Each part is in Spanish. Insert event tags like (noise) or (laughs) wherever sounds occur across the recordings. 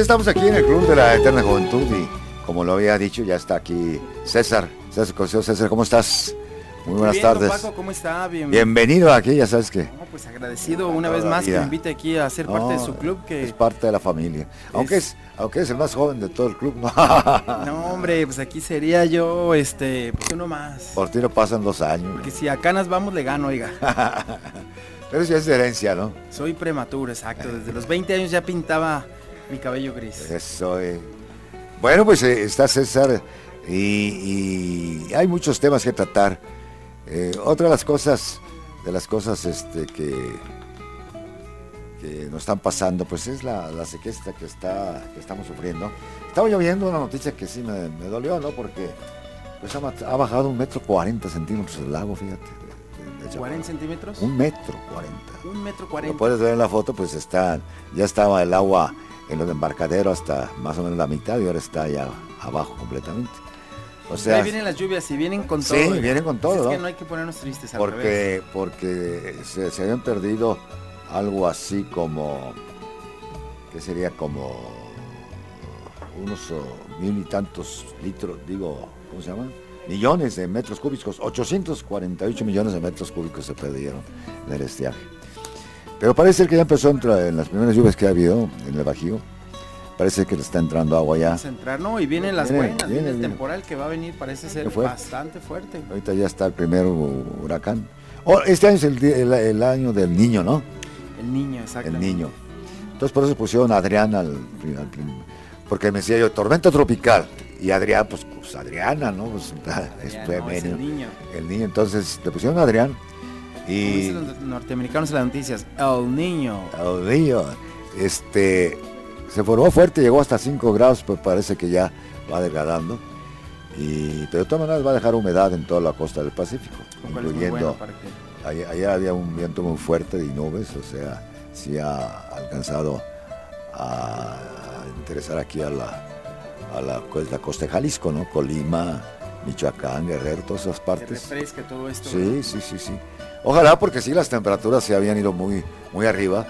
estamos aquí en el Club de la Eterna Juventud y como lo había dicho, ya está aquí César. César, César, ¿cómo estás? Muy buenas Bien, tardes. Paco, ¿cómo está? Bien- Bienvenido aquí, ya sabes que No, pues agradecido una vez más que me invite aquí a ser parte de su club que es parte de la familia. Aunque es, aunque es el más joven de todo el club, no. (laughs) no hombre, pues aquí sería yo este pues uno más. Por ti no pasan dos años. Porque si a canas vamos le gano, oiga. (laughs) Pero eso ya es de herencia, ¿no? Soy prematuro, exacto. (laughs) Desde los 20 años ya pintaba mi cabello gris. Eso, eh. Bueno, pues eh, está César y, y hay muchos temas que tratar. Eh, otra de las cosas, de las cosas este, que, que nos están pasando, pues es la, la sequía esta que, está, que estamos sufriendo. Estaba lloviendo una noticia que sí me, me dolió, ¿no? Porque pues, ha, ha bajado un metro cuarenta centímetros el lago, fíjate. de- de- de 40 centímetros. Un metro cuarenta. Un metro Lo 40. puedes ver en la foto, pues está, ya estaba el agua en el embarcadero hasta más o menos la mitad y ahora está ya abajo completamente. O sea, Ahí vienen las lluvias y vienen con Sí, todo. oiga. vienen con todo, Es ¿no? que no hay que ponernos tristes al revés. porque, porque se, se habían perdido algo así como, ¿qué sería? Como unos oh, mil y tantos litros, digo, ¿cómo se llaman? Millones de metros cúbicos, 848 millones de metros cúbicos se perdieron en el estiaje. Pero parece que ya empezó a entrar en las primeras lluvias que ha habido en el Bajío. Parece que le está entrando agua ya. Vamos a entrar, ¿no? Y vienen las Viene, buenas, viene, viene el temporal que va a venir, parece ser fuerte. bastante fuerte. Ahorita ya está el primer huracán. Oh, este año es el, di- el- el año del niño, ¿no? El niño, exacto. El niño. Entonces por eso pusieron a Adrián al, al porque me decía yo, tormenta tropical. Y Adrián, pues, pues Adriana, ¿no? Pues, (laughs) es Ya, no, es el niño. El niño, entonces le pusieron a Adrián. Y dicen los norteamericanos en las noticias, el niño. el niño, este, se formó fuerte, llegó hasta 5 grados, pues parece que ya va degradando. Y, pero de todas maneras va a dejar humedad en toda la costa del Pacífico, incluyendo bueno para que Ayer, ayer había un viento muy fuerte y nubes, o sea, sí ha alcanzado a interesar aquí a la, a la, pues, la costa de Jalisco, ¿no? Colima, Michoacán, Guerrero, todas esas que partes. refresque todo esto. Sí, sí, sí, sí. Ojalá porque sí, las temperaturas se habían ido muy, muy arriba.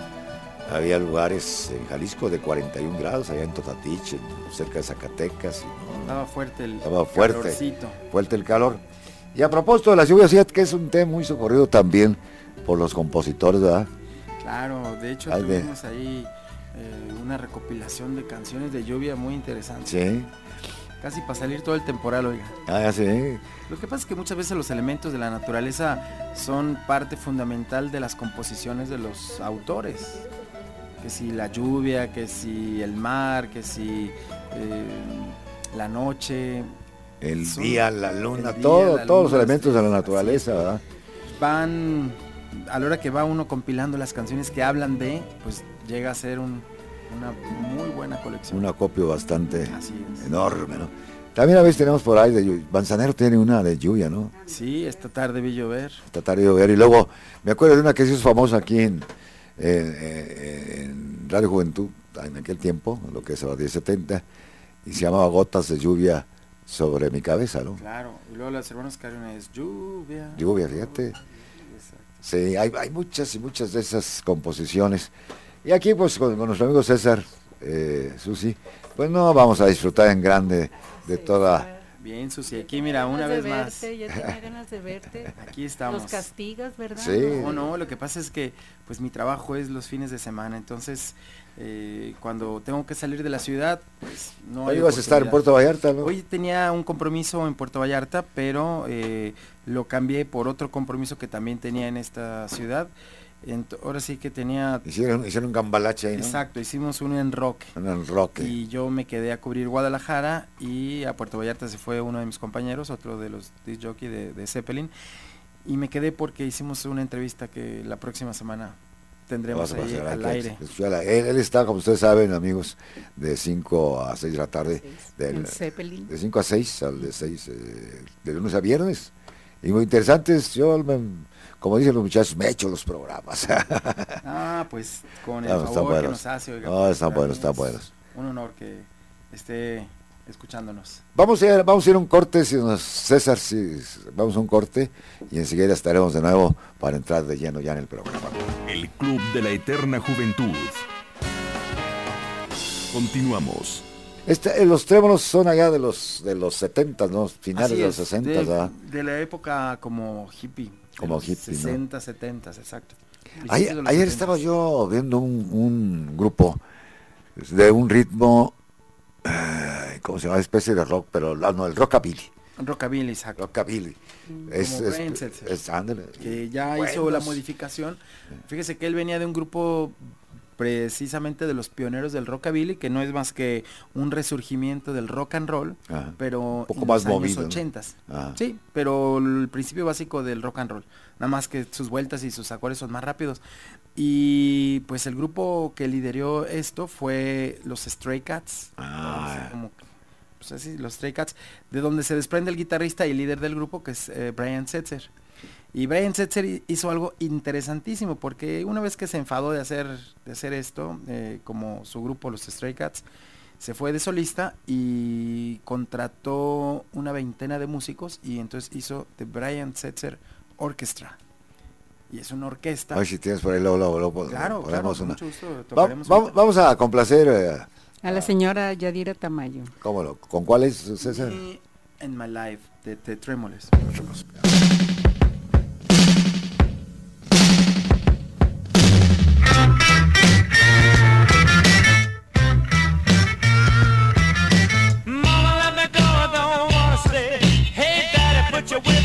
Había lugares en Jalisco de 41 grados, allá en Totatich, cerca de Zacatecas. y Estaba fuerte el Estaba fuerte. calorcito. fuerte el calor. Y a propósito de las lluvias, que es un tema muy socorrido también por los compositores, ¿verdad? Claro, de hecho de- tuvimos ahí eh, una recopilación de canciones de lluvia muy interesante. Sí. Casi para salir todo el temporal, oiga. Ah, ya sí. Lo que pasa es que muchas veces los elementos de la naturaleza son parte fundamental de las composiciones de los autores. Que si la lluvia, que si el mar, que si eh, la noche, El Son- día, la luna, día, todo, la todos los elementos de la naturaleza. ¿verdad? van, a la hora que va uno compilando las canciones que hablan de, pues llega a ser un- una muy buena colección. Un acopio bastante Así es. enorme, ¿no? También a veces tenemos por ahí de lluvia. Manzanero tiene una de lluvia, ¿no? Sí, esta tarde vi llover. Esta tarde de llover. Y luego me acuerdo de una que se hizo famosa aquí en, Radio Juventud, en aquel tiempo, lo que es a los 1070, y se llamaba Gotas de lluvia sobre mi cabeza, ¿no? Claro, y luego las hermanas Cariones, lluvia. Lluvia, fíjate. Exacto. Sí, hay, hay muchas y muchas de esas composiciones. Y aquí, pues, con, con nuestro amigo César, eh, Susi, pues no vamos a disfrutar en grande de Sí, toda... Bien, Susi, aquí mira, una Ganas vez de más. verte, Ya tenía (laughs) ganas de verte. Aquí estamos. Los castigas, ¿verdad? Sí. No, no, lo que pasa es que pues mi trabajo es los fines de semana, entonces eh, cuando tengo que salir de la ciudad, pues no Hoy hay ibas a estar en. Puerto Vallarta, ¿no? Hoy tenía un compromiso en Puerto Vallarta, pero eh, lo cambié por otro compromiso que también tenía en esta ciudad. Ahora sí que tenía... Hicieron, hicieron un gambalache ahí, ¿no? Exacto, hicimos uno en rock. En el rock. Y yo me quedé a cubrir Guadalajara y a Puerto Vallarta se fue uno de mis compañeros, otro de los disc jockey de, de Zeppelin. Y me quedé porque hicimos una entrevista que la próxima semana tendremos ahí pasar al aire. Él, él está, como ustedes saben, amigos, de 5 a 6 de la tarde. Del, En Zeppelin. de 5 a 6, al de 6, eh, de lunes a viernes. Y muy interesantes, yo, me- como dicen los muchachos, me echo los programas. (laughs) Ah, pues con el No, están favor que buenos. nos hace. oiga, No, pues, están buenos, están es buenos. Un honor que esté escuchándonos. Vamos a ir, vamos a ir a un corte, si nos- César, si vamos a un corte y enseguida estaremos de nuevo para entrar de lleno ya en el programa. El Club de la Eterna Juventud. Continuamos. Este, eh, los trémolos son allá de los de los 70, ¿no? Finales Así de los es, 60, de, ¿verdad? de la época como hippie. Como hippie, ¿no? 60, 70, exacto. Ayer, Principios de los ayer 70s. estaba yo viendo un, un grupo de un ritmo, eh, ¿cómo se llama? Especie de rock, pero ah, no, el rockabilly. Rockabilly, exacto. Rockabilly. Es, como es, es- ándale. que ya hizo la modificación. Fíjese que él venía de un grupo precisamente de los pioneros del rockabilly, que no es más que un resurgimiento del rock and roll, Ajá. pero poco en más los años 80. Ajá. Sí, pero el principio básico del rock and roll, nada más que sus vueltas y sus acordes son más rápidos. Y pues el grupo que lideró esto fue los Stray Cats. Ah. como- pues así, los Stray Cats, de donde se desprende el guitarrista y líder del grupo, que es eh, Brian Setzer. Y Brian Setzer hi- hizo algo interesantísimo, porque una vez que se enfadó de hacer, de hacer esto, eh, como su grupo, los Stray Cats, se fue de solista y contrató una veintena de músicos y entonces hizo The Brian Setzer Orchestra. Y es una orquesta. A ver si tienes por ahí, luego, luego, luego claro, claro, una. mucho gusto Va- vamos, a complacer, eh, A la señora Yadira Tamayo. ¿cómo lo- ¿con cuál es, César? And My Life de, de Trémoles. you will.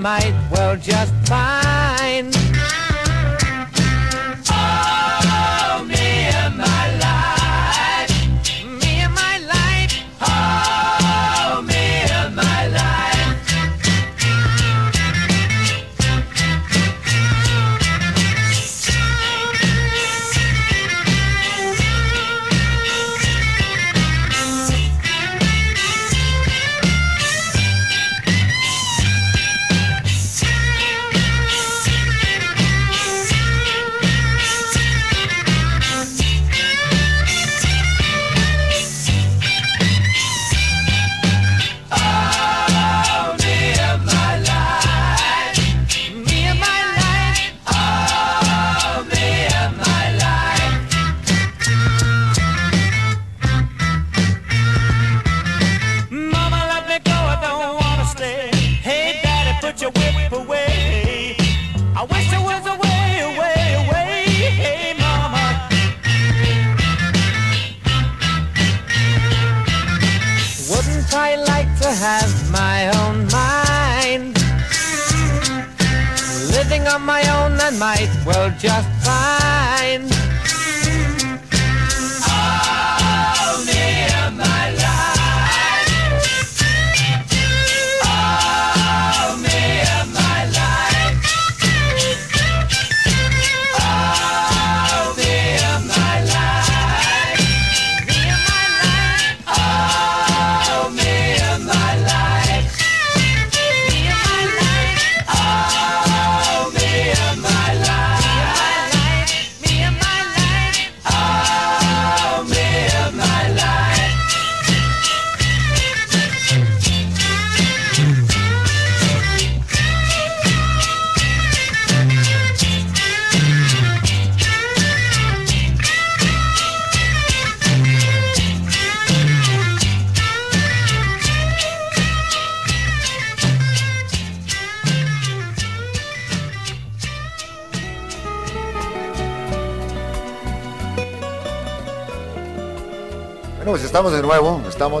Might well just fine.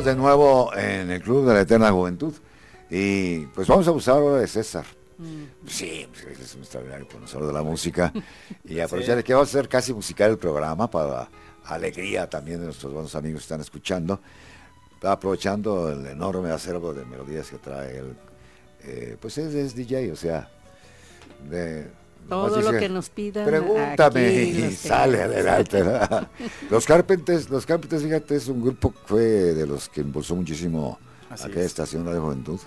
Estamos de nuevo en el Club de la Eterna Juventud. Y pues vamos a usar ahora de César. Sí, pues, es un extraordinario conocedor de la música. (laughs) Y aprovechar que vamos a hacer casi musical el programa para alegría también de nuestros buenos amigos que están escuchando. Aprovechando el enorme acervo de melodías que trae él. Eh, pues es, es DJ, o sea, de- Todo lo que nos pidan. Pregúntame aquí y (laughs) los sale adelante. los Carpenters, los Carpenters, fíjate, es un grupo que fue de los que impulsó muchísimo Así aquella es. estación de juventud.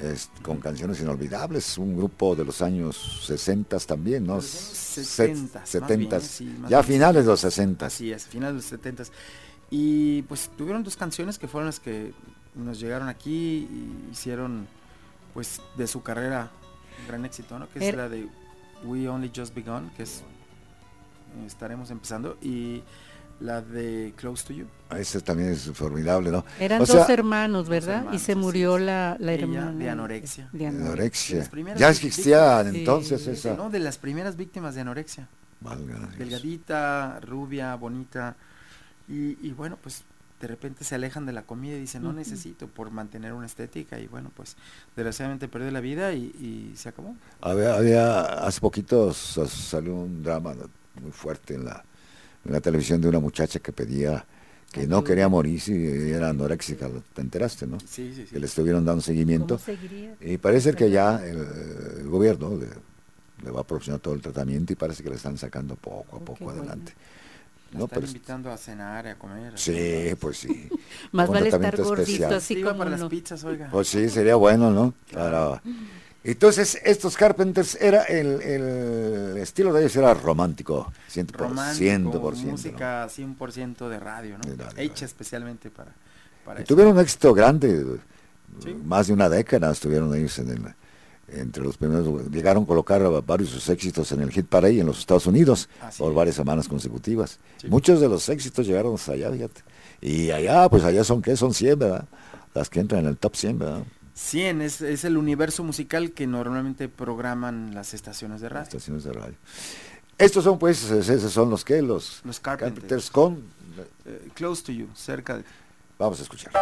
es- con canciones inolvidables, un grupo de los años 60 también, ¿no? De los años 70s, más 70 bien, sí, más ya a bien. finales de los 60 Así es, finales de los 70 Y pues tuvieron dos canciones que fueron las que nos llegaron aquí y hicieron pues de su carrera un gran éxito, ¿no? Que es Era- la de We Only Just Begun, que es estaremos empezando, y la de Close to You. Ese también es formidable, ¿no? Eran O dos sea, hermanos, ¿verdad? hermanos, y se murió la, la hermana. de anorexia. de anorexia. Ya existía entonces sí, esa. No, de las primeras víctimas de anorexia. Dios. delgadita, rubia, bonita. Y, y bueno, pues de repente se alejan de la comida y dicen, no necesito por mantener una estética. Y bueno, pues desgraciadamente perdió la vida y, y se acabó. Había, había- hace poquito sa- salió un drama muy fuerte en la, en la televisión de una muchacha que pedía que no quería morir y era anoréxica, ¿te enteraste, no? Sí, sí, Que le estuvieron dando seguimiento. Y parece que ya el, el gobierno le, le va a proporcionar todo el tratamiento y parece que le están sacando poco a Oh, qué poco bueno. La No, están pero es- invitando a cenar, a comer. a sí, pues sí. (laughs) Más vale estar gordito especial. así como para las no. pizzas, oiga. Pues sí, sería bueno, ¿no? Claro. Entonces, estos Carpenters, era el, el estilo de ellos era romántico, 100%. Romántico, 100%, ¿no? música 100% de radio, ¿no? De radio, Hecha radio. especialmente para, para Y eso. tuvieron un éxito grande, Sí. más de una década estuvieron ellos en el, entre los primeros, llegaron a colocar varios de sus éxitos en el hit parade en los Estados Unidos Así por varias semanas consecutivas. Sí. Muchos de los éxitos llegaron hasta allá, fíjate. Y allá, pues allá son, ¿qué? Son 100, ¿verdad? Las que entran en el top 100, ¿verdad? 100 es, es el universo musical que normalmente programan las estaciones de radio. estaciones de radio. Estos son pues, es- esos son los que, los, Los Carpenters. Carpenters con, Eh, close to you, cerca de vamos a escuchar.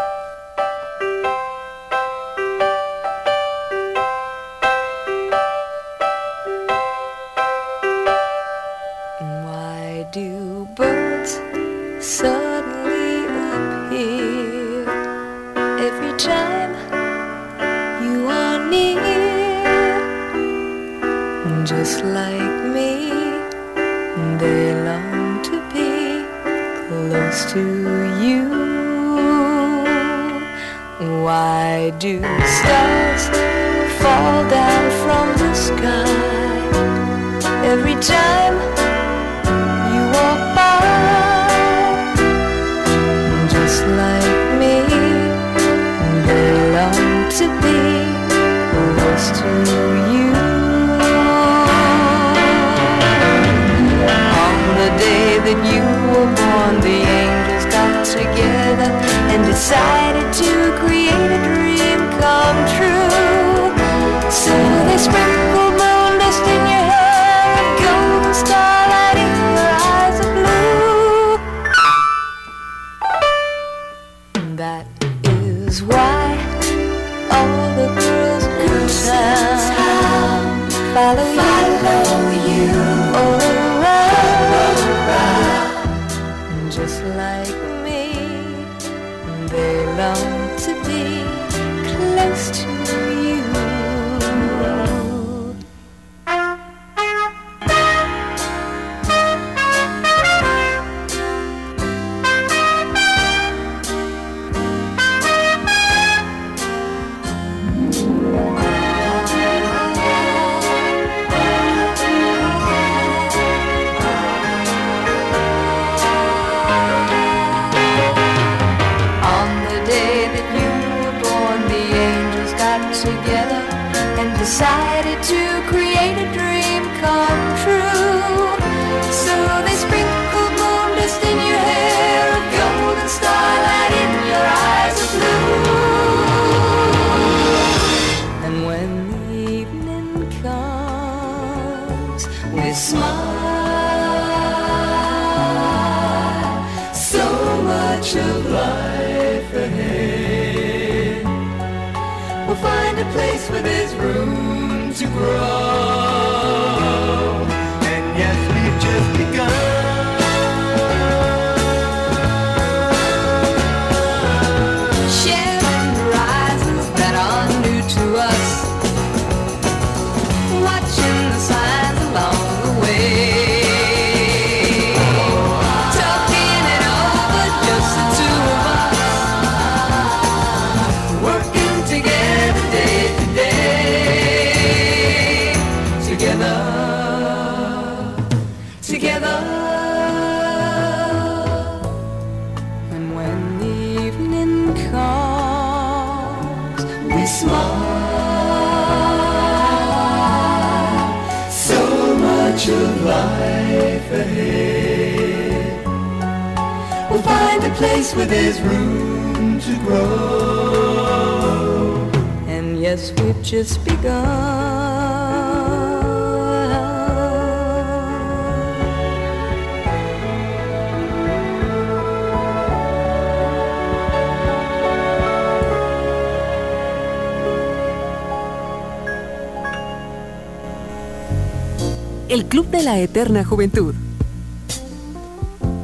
El Club de la Eterna Juventud.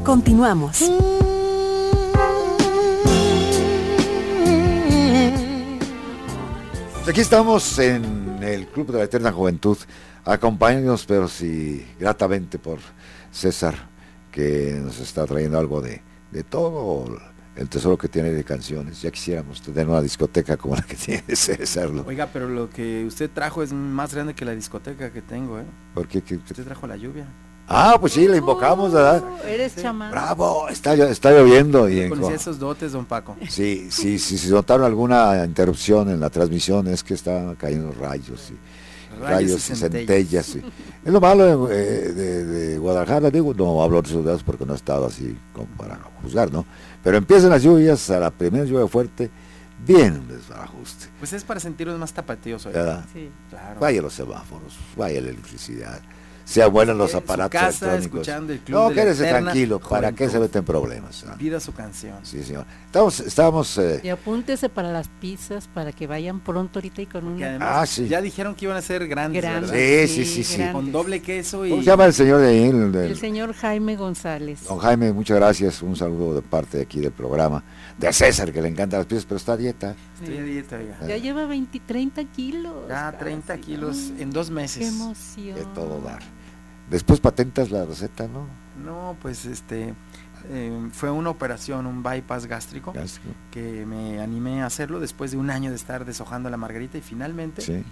Continuamos. Aquí estamos en el Club de la Eterna Juventud, acompañados, pero sí, gratamente por César, que nos está trayendo algo de, de todo el tesoro que tiene de canciones. Ya quisiéramos tener una discoteca como la que (laughs) tiene César. Oiga, pero lo que usted trajo es más grande que la discoteca que tengo, ¿eh? Porque, que- Usted trajo la lluvia. ah, pues sí, le invocamos, ¿verdad? Eres chamán. Bravo, está, está lloviendo. Y en- esos dotes, don Paco. Sí, sí, sí, si notaron alguna interrupción en la transmisión es que están cayendo rayos y rayos, y centellas. sí. Es lo malo eh, de, de Guadalajara, digo, no hablo de ciudades porque no he estado así como para juzgar, ¿no? Pero empiezan las lluvias, a la primera lluvia fuerte, viene un desbarajuste. Pues es para sentirnos más tapatíos hoy. ¿verdad? Sí. Claro. Vaya los semáforos, vaya la electricidad, sean buenos los su aparatos casa, electrónicos. escuchando el Club no, quédese tranquilo, ¿para qué se meten problemas? ah? Vida su canción. Sí, señor. Estamos, estamos eh, Y apúntese para las pizzas para que vayan pronto ahorita y con además Ah, sí. ya dijeron que iban a ser grandes. Sí, sí, sí, sí. grandes. Con doble queso y ¿Cómo se llama el señor de ahí? El del- El señor Jaime González. Don Jaime, muchas gracias. Un saludo de parte de aquí del programa. De César, que le encantan las piezas, pero está a dieta. Estoy a dieta, oiga. Ya lleva 20, 30 kilos. Ya 30 casi. kilos en dos Qué meses. emoción. De todo dar. Después patentas la receta, ¿no? No, pues este eh, fue una operación, un bypass gástrico, Gástrico. que me animé a hacerlo después de un año de estar deshojando la margarita y finalmente Sí.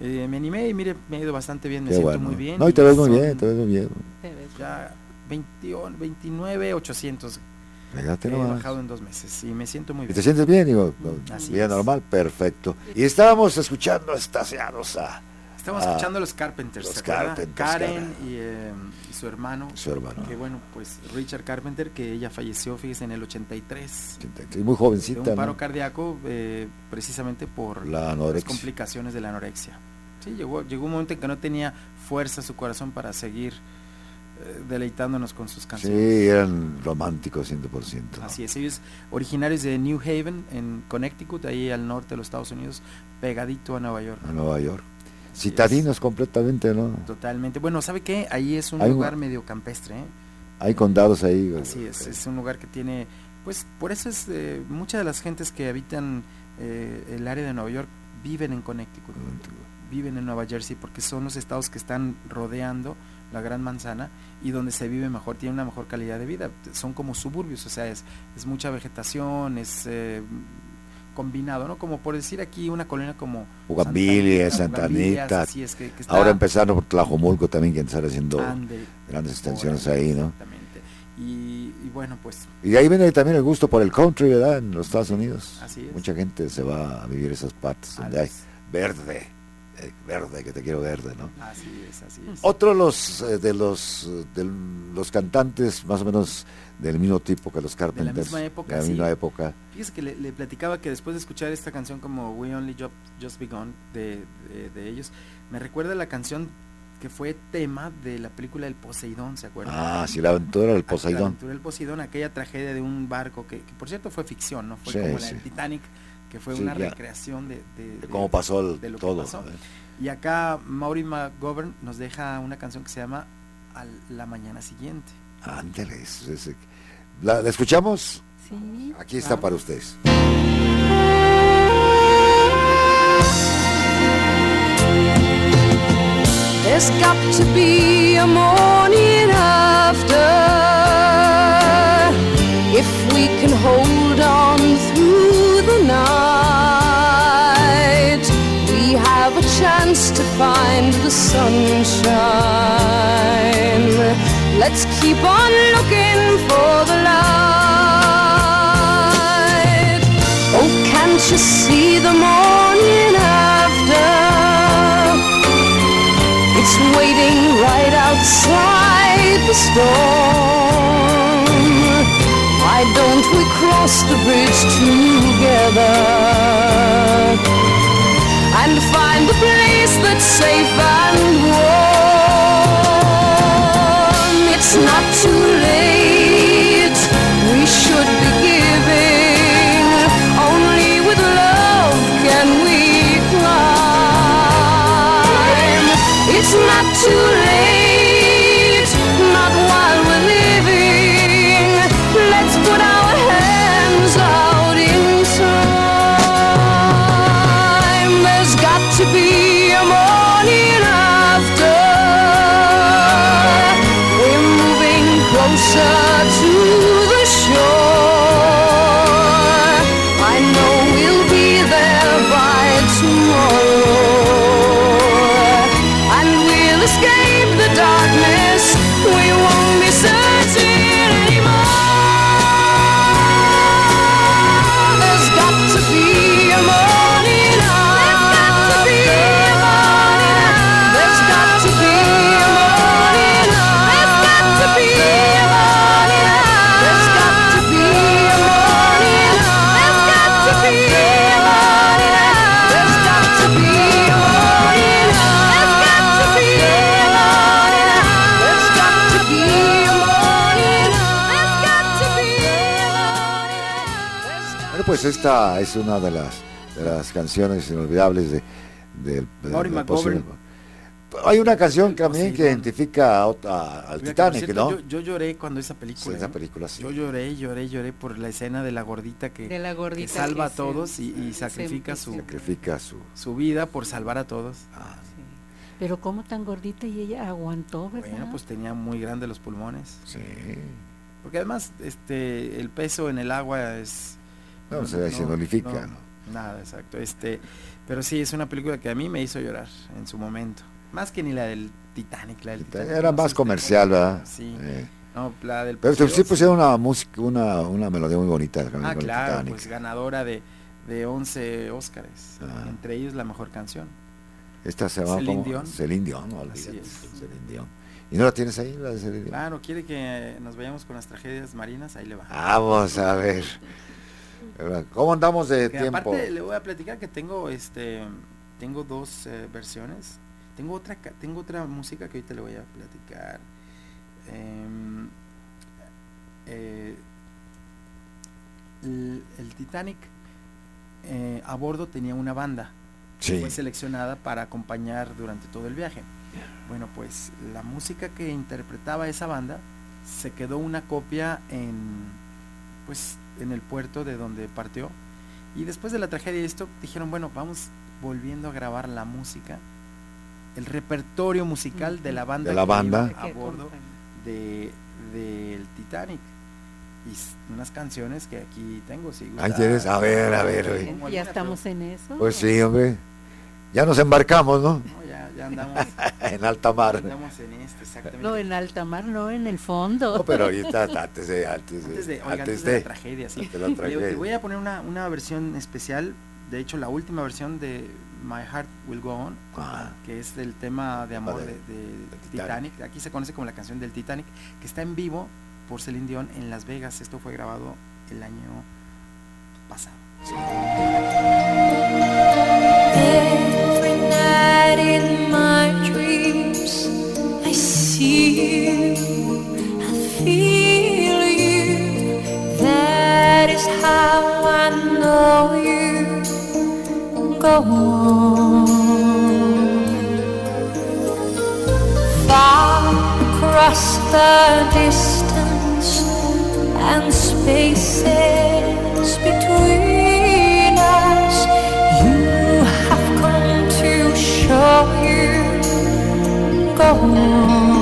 eh, me animé y mire, me ha ido bastante bien, me Qué siento bueno. muy bien. No, y te ves muy son bien, te ves muy bien. Ya 21, 29, 800 Fíjate he bajado en dos meses y me siento muy ¿Y te bien. sientes bien? Digo, Así bien es. normal, perfecto. Y estábamos escuchando estaciados a Estamos Ah, escuchando a los Carpenters, los Karen y, eh, y su hermano. su hermano. Que bueno, pues Richard Carpenter, que ella falleció, fíjese, en el 83. Y muy De jovencita, un paro ¿no? cardíaco eh, precisamente por La las complicaciones de la anorexia. Sí, llegó, llegó un momento en que no tenía fuerza su corazón para seguir eh, deleitándonos con sus Sí, canciones. eran románticos 100%. ¿no? Así es, ellos originarios de New Haven, en Connecticut, ahí al norte de los Estados Unidos, pegadito a Nueva York. A Nueva York. Citadinos completamente, ¿no? Totalmente. Bueno, ¿sabe qué? Ahí es un Hay un- lugar medio campestre, ¿eh? Hay condados ahí. Así es, es un lugar que tiene, pues por eso es, eh, muchas de las gentes que habitan eh, el área de Nueva York viven en Connecticut, viven en Nueva Jersey, porque son los estados que están rodeando la Gran Manzana y donde se vive mejor, tiene una mejor calidad de vida. Son como suburbios, o sea, es, es mucha vegetación, es eh, combinado, ¿no? Como por decir aquí una colonia como Bugambilia, Santa Anita, Santa Bugambilias, Anita. así es, que- que está- Ahora empezando por Tlajomulco también, que están haciendo Ande, grandes extensiones ahí, ¿no? Exactamente. Y, y bueno, pues Y de ahí viene también el gusto por el country, ¿verdad? En los Estados Unidos. Así es. Mucha gente se va a vivir esas partes donde hay verde. eh, verde, que te quiero verde, ¿no? Así es, así es. Otro de los, eh, de los, eh, de los cantantes más o menos del mismo tipo que los Carpenters. misma época, De la sí. misma época. Fíjese que le, le platicaba que después de escuchar esta canción como We Only Ju- Just Begun de, de, de ellos, me recuerda la canción que fue tema de la película El Poseidón, ¿se acuerdan? Ah, sí, la aventura del La Poseidón. aventura del Poseidón, aquella tragedia de un barco que, que por cierto fue ficción, ¿no? Fue Sí, como la sí. del Titanic, que fue Sí, una ya. recreación de, de- De de- cómo pasó el- de lo que todo. pasó. ¿eh? Y acá Maureen McGovern nos deja una canción que se llama A la mañana siguiente. Ándale, es- es- ¿La, la escuchamos? Sí. Aquí está vamos. para ustedes. There's got to be a morning after if we can hold on through the night. We have a chance to find the sunshine. Let's keep on looking for the light. Oh, can't you see the morning after? It's waiting right outside the storm. Why don't we cross the bridge together and find the place that's safe and warm? It's not pues esta es una de las, de las canciones inolvidables de, del- de- del McGovern. posible- Hay una canción también que Poseidón. identifica a al Mira, que, Titanic, cierto, ¿no? Yo, yo lloré cuando esa Sí, película. esa ¿eh? película sí. Yo lloré, lloré, lloré por la escena de la gordita que, De la que gordita salva a se- todos y, sacrifica su, Sacrifica su... su vida por salvar a todos. ah, Sí. Pero como tan gordita y ella aguantó, ¿verdad? Bueno, pues tenía muy grandes los pulmones. sí. Porque además este el peso en el agua es No, se, se. Nada, exacto. Este, pero sí es una película que a mí me hizo llorar en su momento. Más que ni la del Titanic, la del Titanic. Era más comercial, ¿verdad? Sí. Eh, No, la del Pero sí pusieron una música, una, una melodía muy bonita Ah, claro, Titanic. pues ganadora de, de 11 Óscares, Ah. entre ellos la mejor canción. Esta se llama Celine Dion. Celine Dion, no Así es. Celine Dion. ¿Y no la tienes ahí, la de Celine Dion? Claro, quiere que nos vayamos con las tragedias marinas, ahí le va. Vamos a ver. ¿Cómo andamos de Que tiempo? aparte le voy a platicar que tengo este tengo dos eh, versiones. Tengo otra tengo otra música que ahorita le voy a platicar. Em, eh, el, el Titanic eh, a bordo tenía una banda. Sí. Fue seleccionada para acompañar durante todo el viaje. Bueno, pues la música que interpretaba esa banda se quedó una copia en pues en el puerto de donde partió y después de la tragedia de esto dijeron, bueno, vamos volviendo a grabar la música, el repertorio musical de la banda De la que banda. iba a bordo de del Titanic y unas canciones que aquí tengo si gusta. a ver, a ver, oye. Ya estamos en eso. Pues sí, hombre. Ya nos embarcamos, ¿no? Ya, andamos, (laughs) en alta mar. andamos en este exactamente. No, en alta mar, no en el fondo. No, pero ahorita (laughs) antes de antes de antes de, oiga, antes antes de de- la tragedia, sí. antes de la Le- tragedia. Le, voy a poner una, una versión especial, de hecho la última versión de My Heart Will Go On, Ah, que es del tema de amor de- de, de del Titanic. Aquí se conoce como la canción del Titanic, que está en vivo por Celine Dion en Las Vegas. Esto fue grabado el año pasado. You, I feel you. That is how I know you. Go on. Far across the distance and spaces between us, you have come to show you. Go on.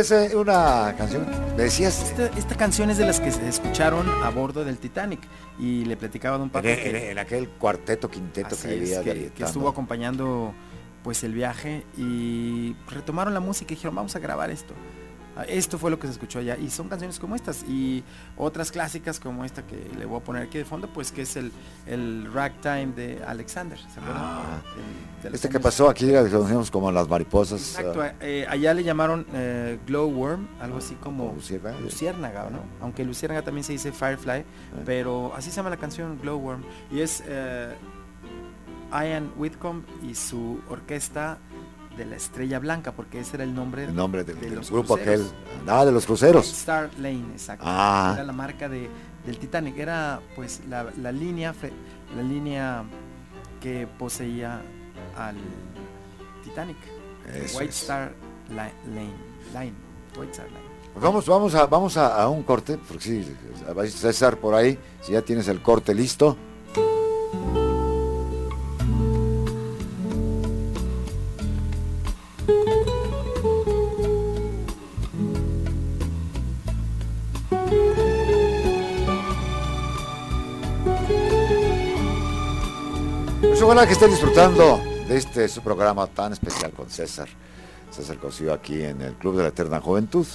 Esta es una canción. Me decías. Esta, esta canción es de las que se escucharon a bordo del Titanic y le platicaba a Don En, Paco en- que, en aquel cuarteto, quinteto así que es, había que- de que estuvo acompañando pues el viaje y retomaron la música y dijeron vamos a grabar esto. Ah, Esto fue lo que se escuchó allá y son canciones como estas y otras clásicas como esta que le voy a poner aquí de fondo pues que es el, el Ragtime de Alexander, ¿se acuerdan? Ah. Este que pasó aquí, la conocemos como las mariposas. Exacto, ah, eh, allá le llamaron eh, glowworm, algo así como Luciérnaga. luciérnaga, ¿no? Aunque luciérnaga también se dice firefly, pero así se llama la canción glowworm y es eh, Ian Whitcomb y su orquesta de la Estrella Blanca, porque ese era el nombre, el nombre del, de del los grupo cruceros. aquel. Ah, de los cruceros. Star Lane, exacto. Ah. Era la marca de, del Titanic, era pues la, la línea la línea que poseía al Titanic. Eso White es. Star Li- Lane, Line, White Star Line. Vamos, vamos, a, vamos a, a un corte, porque sí, va a César por ahí, si ya tienes el corte listo. Pues ojalá que estén disfrutando de este su programa tan especial con César. César Cosío aquí en el Club de la Eterna Juventud.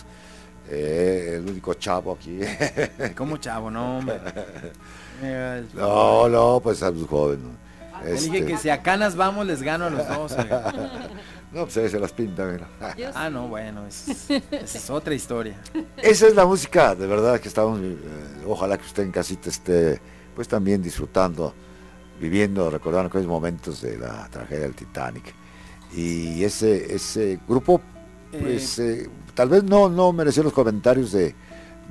Eh, el único chavo aquí. (laughs) Como chavo, no, hombre. (laughs) No, no, pues es joven. le dije Este, que si a Canas vamos, les gano a los dos. (laughs) no, pues ahí se las pinta, mira. Ah, no, bueno, es- esa es otra historia. Esa es la música, de verdad que estamos, eh, ojalá que usted en casita esté, pues también disfrutando, viviendo, recordando aquellos momentos de la tragedia del Titanic. Y ese, ese grupo, pues eh, tal vez no, no mereció los comentarios de,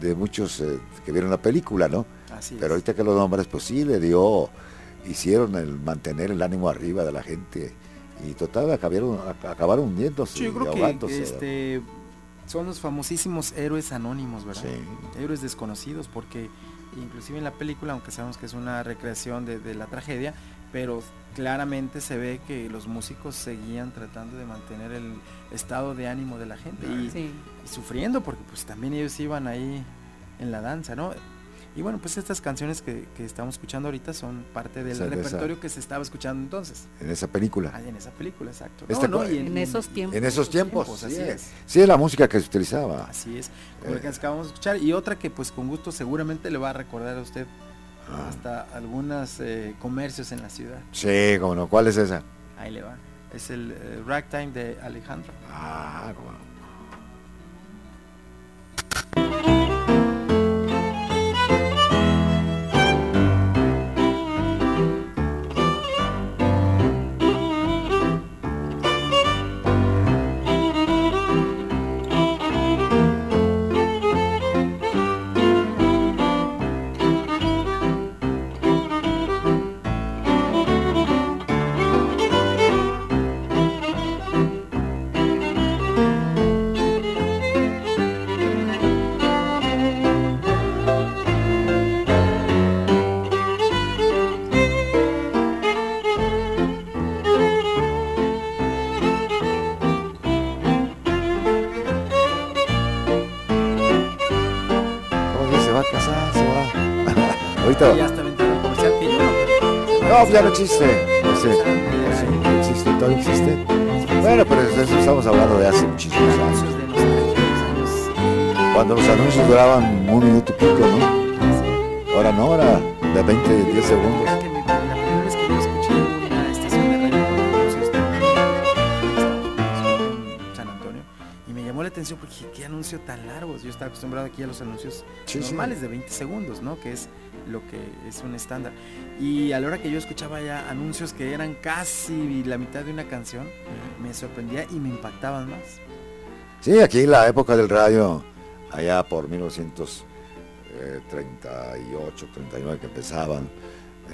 de muchos eh, que vieron la película, ¿no? Así es. Pero ahorita que los nombres, pues sí, le dio, hicieron el mantener el ánimo arriba de la gente. Y total, acabaron, acabaron hundiéndose Sí, yo y creo que este, son los famosísimos héroes anónimos, ¿verdad? Sí. Héroes desconocidos, porque inclusive en la película, aunque sabemos que es una recreación de, de la tragedia, pero claramente se ve que los músicos seguían tratando de mantener el estado de ánimo de la gente y, Sí. y sufriendo, porque pues también ellos iban ahí en la danza, ¿no? Y bueno, pues estas canciones que, que estamos escuchando ahorita son parte del Esa- de esa- repertorio que se estaba escuchando entonces. En esa película. Ah, en esa película, exacto. Este No, no, y En esos tiempos. En esos tiempos, tiempos, sí, así es. Sí, es la música que se utilizaba. Así es, como la que Eh. acabamos de escuchar. Y otra que pues con gusto seguramente le va a recordar a usted Ah. hasta algunos comercios en la ciudad. Sí, como no. ¿Cuál es esa? Ahí le va. Es el eh, Ragtime de Alejandro. Ah, como no. Ya no existe. No sé. No existe, todavía existe. Bueno, pero de eso estamos hablando de hace muchísimos años. Cuando los anuncios duraban un minuto y pico, ¿no? Ahora no, ahora de 20, 10 segundos. Anuncio tan largos. Yo estaba acostumbrado aquí a los anuncios Sí, sí. normales de 20 segundos, ¿no? Que es lo que es un estándar. Y a la hora que yo escuchaba ya anuncios que eran casi la mitad de una canción, me sorprendía y me impactaban más. Sí, aquí en la época del radio, allá por 1938, 39 que empezaban,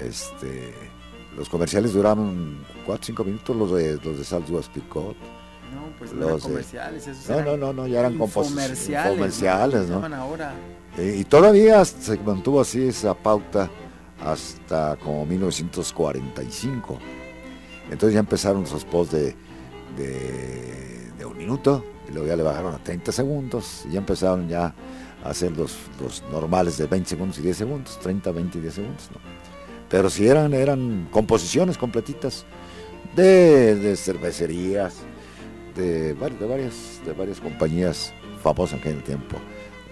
este, los comerciales duraban 4 5 minutos, los de, los de Salsworth Picot. No, pues no Los comerciales, esos No, no, no, no, ya eran composiciones. infomerciales, Comerciales, ¿no? ahora. Eh, Y todavía se mantuvo así esa pauta hasta como 1945. Entonces ya empezaron los spots de, de, de un minuto, y luego ya le bajaron a 30 segundos y ya empezaron ya a hacer los, los normales de 20 segundos y 10 segundos, 30, 20 y 10 segundos. ¿no? Pero si eran, eran composiciones completitas de, de cervecerías, de, de varias, de varias compañías famosas en aquel tiempo.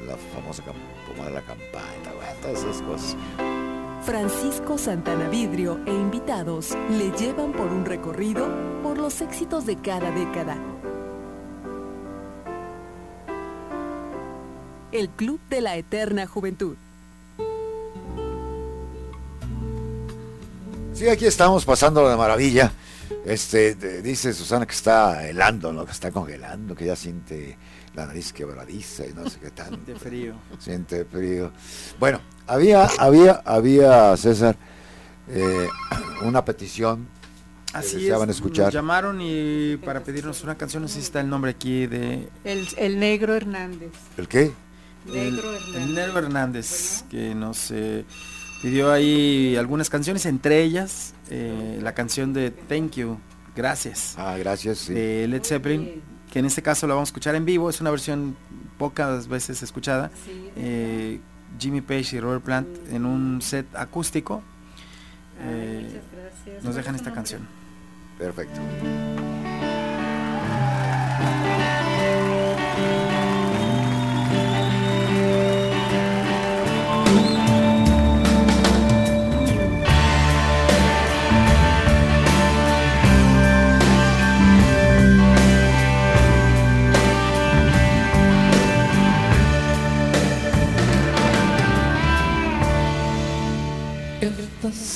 La famosa de la campaña, todas esas cosas. Francisco Santana Vidrio e invitados le llevan por un recorrido por los éxitos de cada década. El Club de la Eterna Juventud. Sí, aquí estamos pasándolo de maravilla. Este, dice Susana que está helando, ¿no? que está congelando, que ya siente la nariz quebradiza y no sé qué tanto. De frío. Siente frío. Bueno, había, había, había, César, eh, una petición que Así es, escuchar. nos llamaron y para pedirnos una canción, no sé si está el nombre aquí de El, el negro Hernández. ¿El qué? el, Negro el Hernández. Negro Hernández, que nos eh, pidió ahí algunas canciones, entre ellas eh, la canción de Thank You, Gracias, Ah, gracias. sí. de Led Zeppelin, que en este caso la vamos a escuchar en vivo, es una versión pocas veces escuchada. Eh, Jimmy Page y Robert Plant en un set acústico. Ay, eh, nos ¿Cuál dejan es esta canción. Perfecto.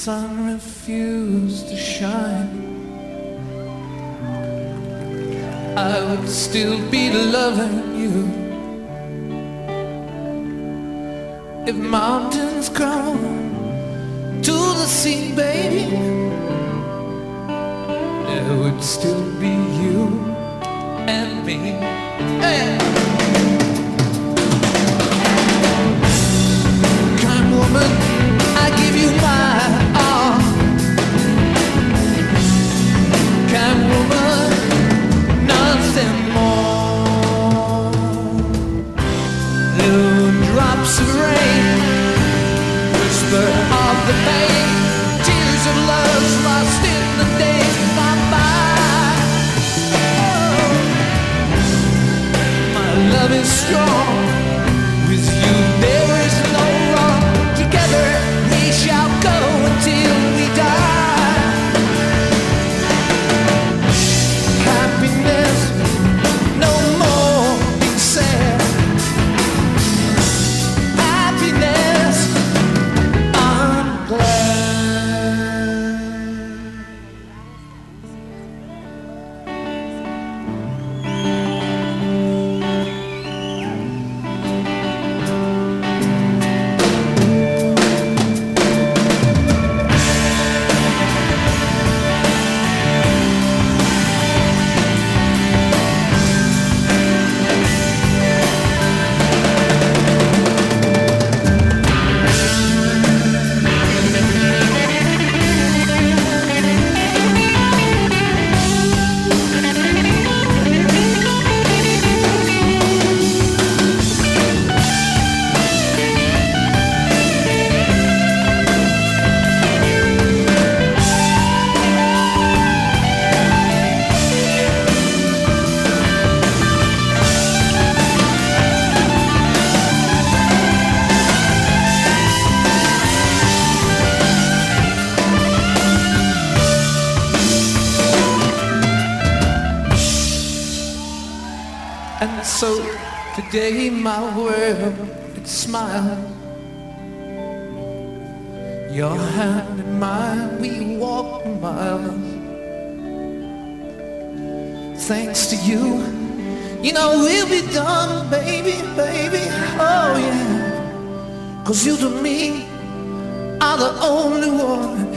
Sun refused to shine, I would still be loving you. If mountains grow to the sea, baby, there would still be you and me. Hey. Kind woman, I give you my drops of rain, whisper of the pain, tears of love lost in the days gone by. Oh, my love is strong. Today my world it smiles. Your hand in mine, we walk miles. Thanks to you, you know we'll be done, baby, baby. Oh yeah. Cause you to me are the only one,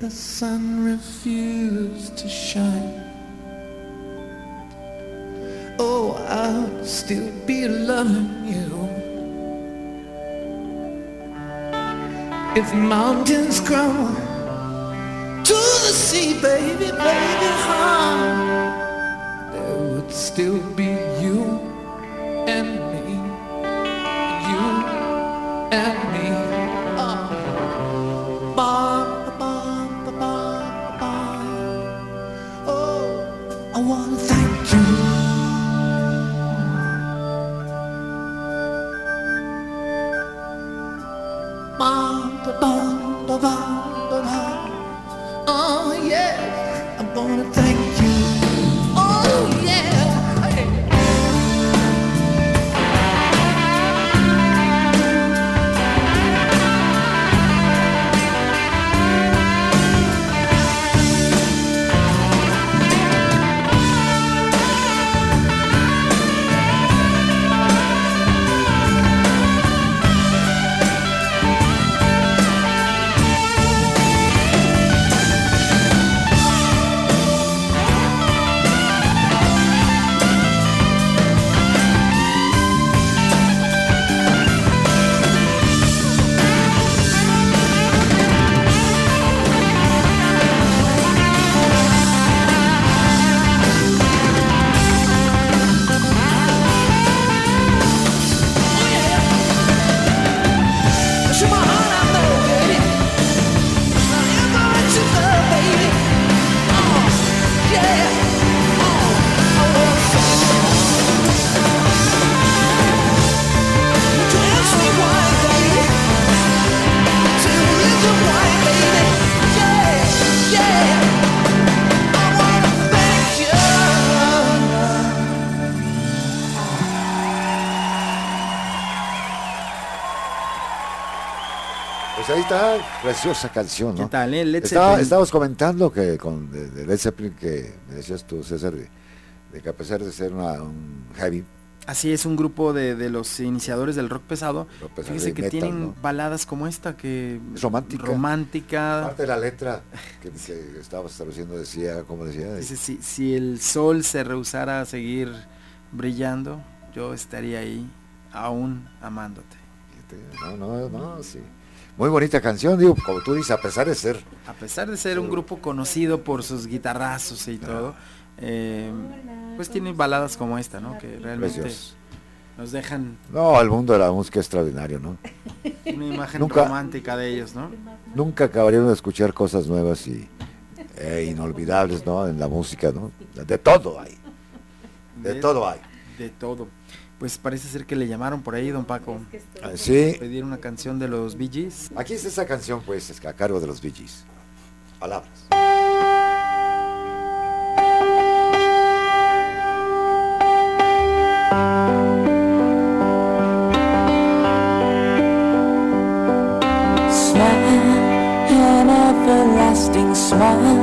the sun refused to shine. Oh, I'll still be loving you. If mountains crumble to the sea, baby, baby, huh? There would still be preciosa canción, ¿no? ¿Qué tal, eh? Estaba- estábamos comentando que con de, de Led Zeppelin que me decías tú, César, de, de que a pesar de ser una, un heavy, Así es, un grupo de, de los iniciadores del rock pesado. Pesado Fíjese que metal, tienen ¿no? baladas como esta que... Es romántica. Romántica. parte de la letra que, que estabas traduciendo decía, como decía, Dice, si, si el sol se rehusara a seguir brillando, yo estaría ahí aún amándote. no, no, no, sí. Muy bonita canción, digo, como tú dices, a pesar de ser, A pesar de ser un grupo conocido por sus guitarrazos y todo, eh, pues tiene baladas como esta, ¿no? Que realmente nos dejan no, el mundo de la música es extraordinario, ¿no? (laughs) una imagen Nunca- romántica de ellos, ¿no? Nunca acabaríamos de escuchar cosas nuevas y eh, inolvidables, ¿no? En la música, ¿no? De todo hay, de todo hay. De todo. Pues parece ser que le llamaron por ahí, don Paco. Ah, Sí, Pedir una canción de los Bee Gees. aquí está esa canción, pues, es a cargo de los Bee Gees. Palabras. Smile, an everlasting smile.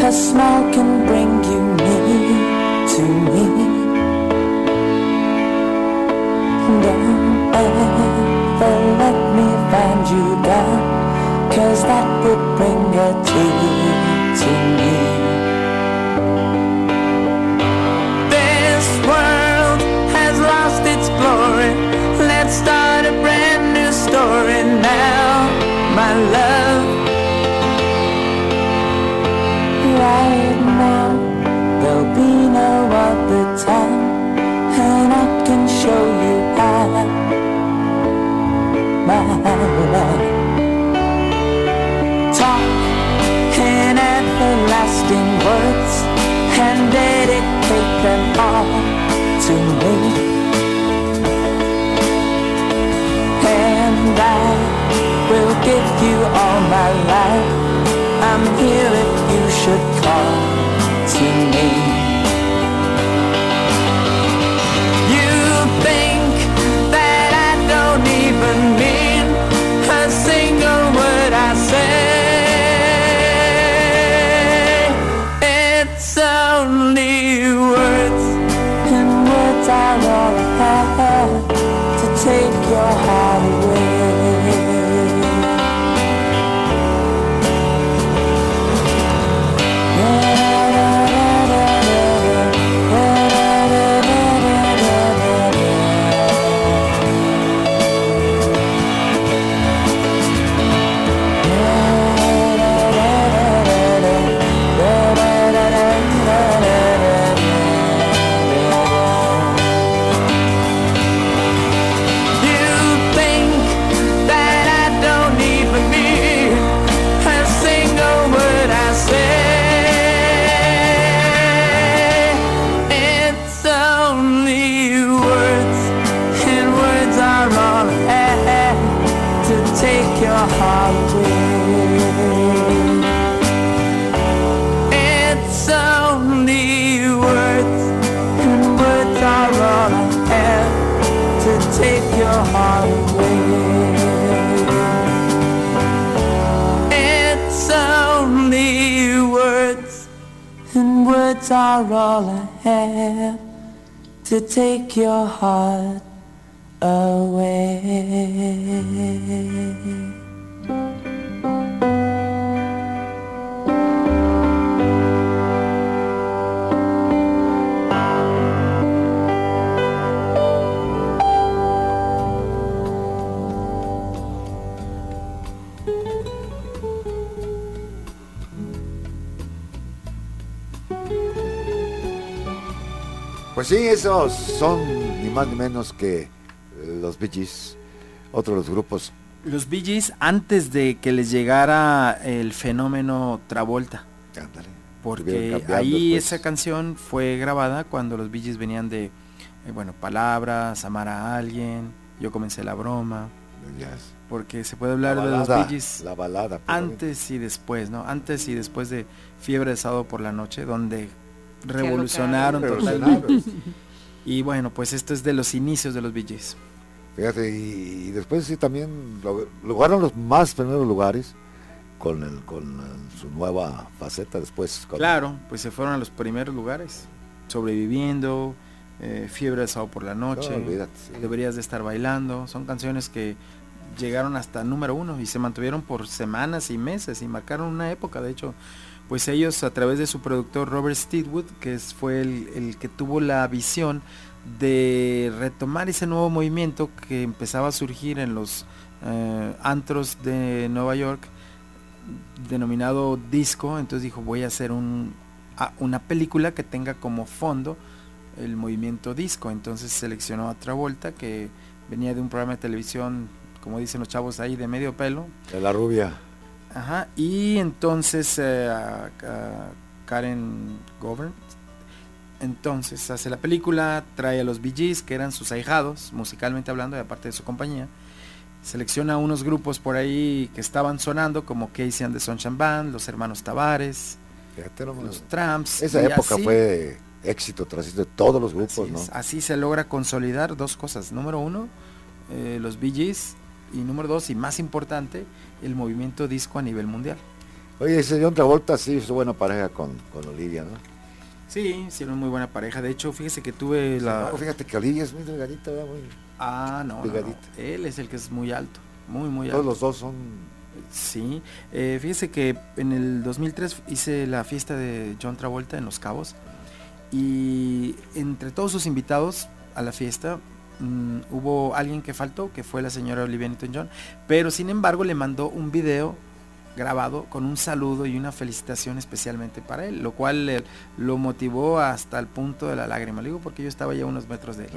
Her smile can bring you near to me. Don't ever let me find you down, cause that would bring a tear to me. This world has lost its glory. Let's start a all to me. And I will give you all my life. I'm here if you should call to me. Are all I have to take your heart away. Pues sí, esos son ni más ni menos que los Bee Gees, otro de los grupos. Los Bee Gees antes de que les llegara el fenómeno Travolta. Ándale, Porque ahí después. esa canción fue grabada cuando los Bee Gees venían de, eh, bueno, palabras, amar a alguien, yo comencé la broma, porque se puede hablar la de los Bee Gees la balada. antes y después, ¿no? Antes y después de Fiebre de Sábado por la Noche, donde revolucionaron Revolucionaron. totalmente. Y bueno, pues esto es de los inicios de los Gees. Fíjate, y, y después sí también lo- lograron los más primeros lugares con, el, con su nueva faceta después. con- Claro, pues se fueron a los primeros lugares, sobreviviendo, eh, Fiebre de Sábado por la No, Noche, olvídate, sí. Deberías de estar bailando, son canciones que llegaron hasta número uno y se mantuvieron por semanas y meses y marcaron una época, de hecho, pues ellos a través de su productor Robert Steedwood, que fue el, que tuvo la visión de retomar ese nuevo movimiento que empezaba a surgir en los eh, antros de Nueva York, denominado disco, entonces dijo voy a hacer una película que tenga como fondo el movimiento disco, entonces seleccionó a Travolta que venía de un programa de televisión, como dicen los chavos ahí, de medio pelo, De la rubia. Ajá, y entonces eh, a- a Karen Govern, entonces hace la película, trae a los Gees, que eran sus ahijados, musicalmente hablando, y aparte de su compañía, selecciona unos grupos por ahí que estaban sonando, como Casey and the Sunshine Band, los hermanos Tavares, los Tramps. Esa época así- fue éxito tras éxito de todos los grupos, Así, ¿no? es, así se logra consolidar dos cosas. Número uno, eh, los Gees, y número dos, y más importante, el movimiento disco a nivel mundial. Oye, ese John Travolta sí hizo buena pareja con, con Olivia, ¿no? Sí, hicieron muy buena pareja. De hecho, fíjese que tuve la... No, fíjate que Olivia es muy delgadita, ¿verdad? Muy- Ah, no. Delgadita. Él es el que es muy alto. Muy, muy Todos alto. los dos son... Sí. Eh, fíjese que en el 2003 hice la fiesta de John Travolta en Los Cabos. Y entre todos sus invitados a la fiesta mm, hubo alguien que faltó, que fue la señora Olivia Newton-John. Pero sin embargo le mandó un video grabado con un saludo y una felicitación especialmente para él, lo cual le- lo motivó hasta el punto de la lágrima. Le digo porque yo estaba ya a unos metros de él.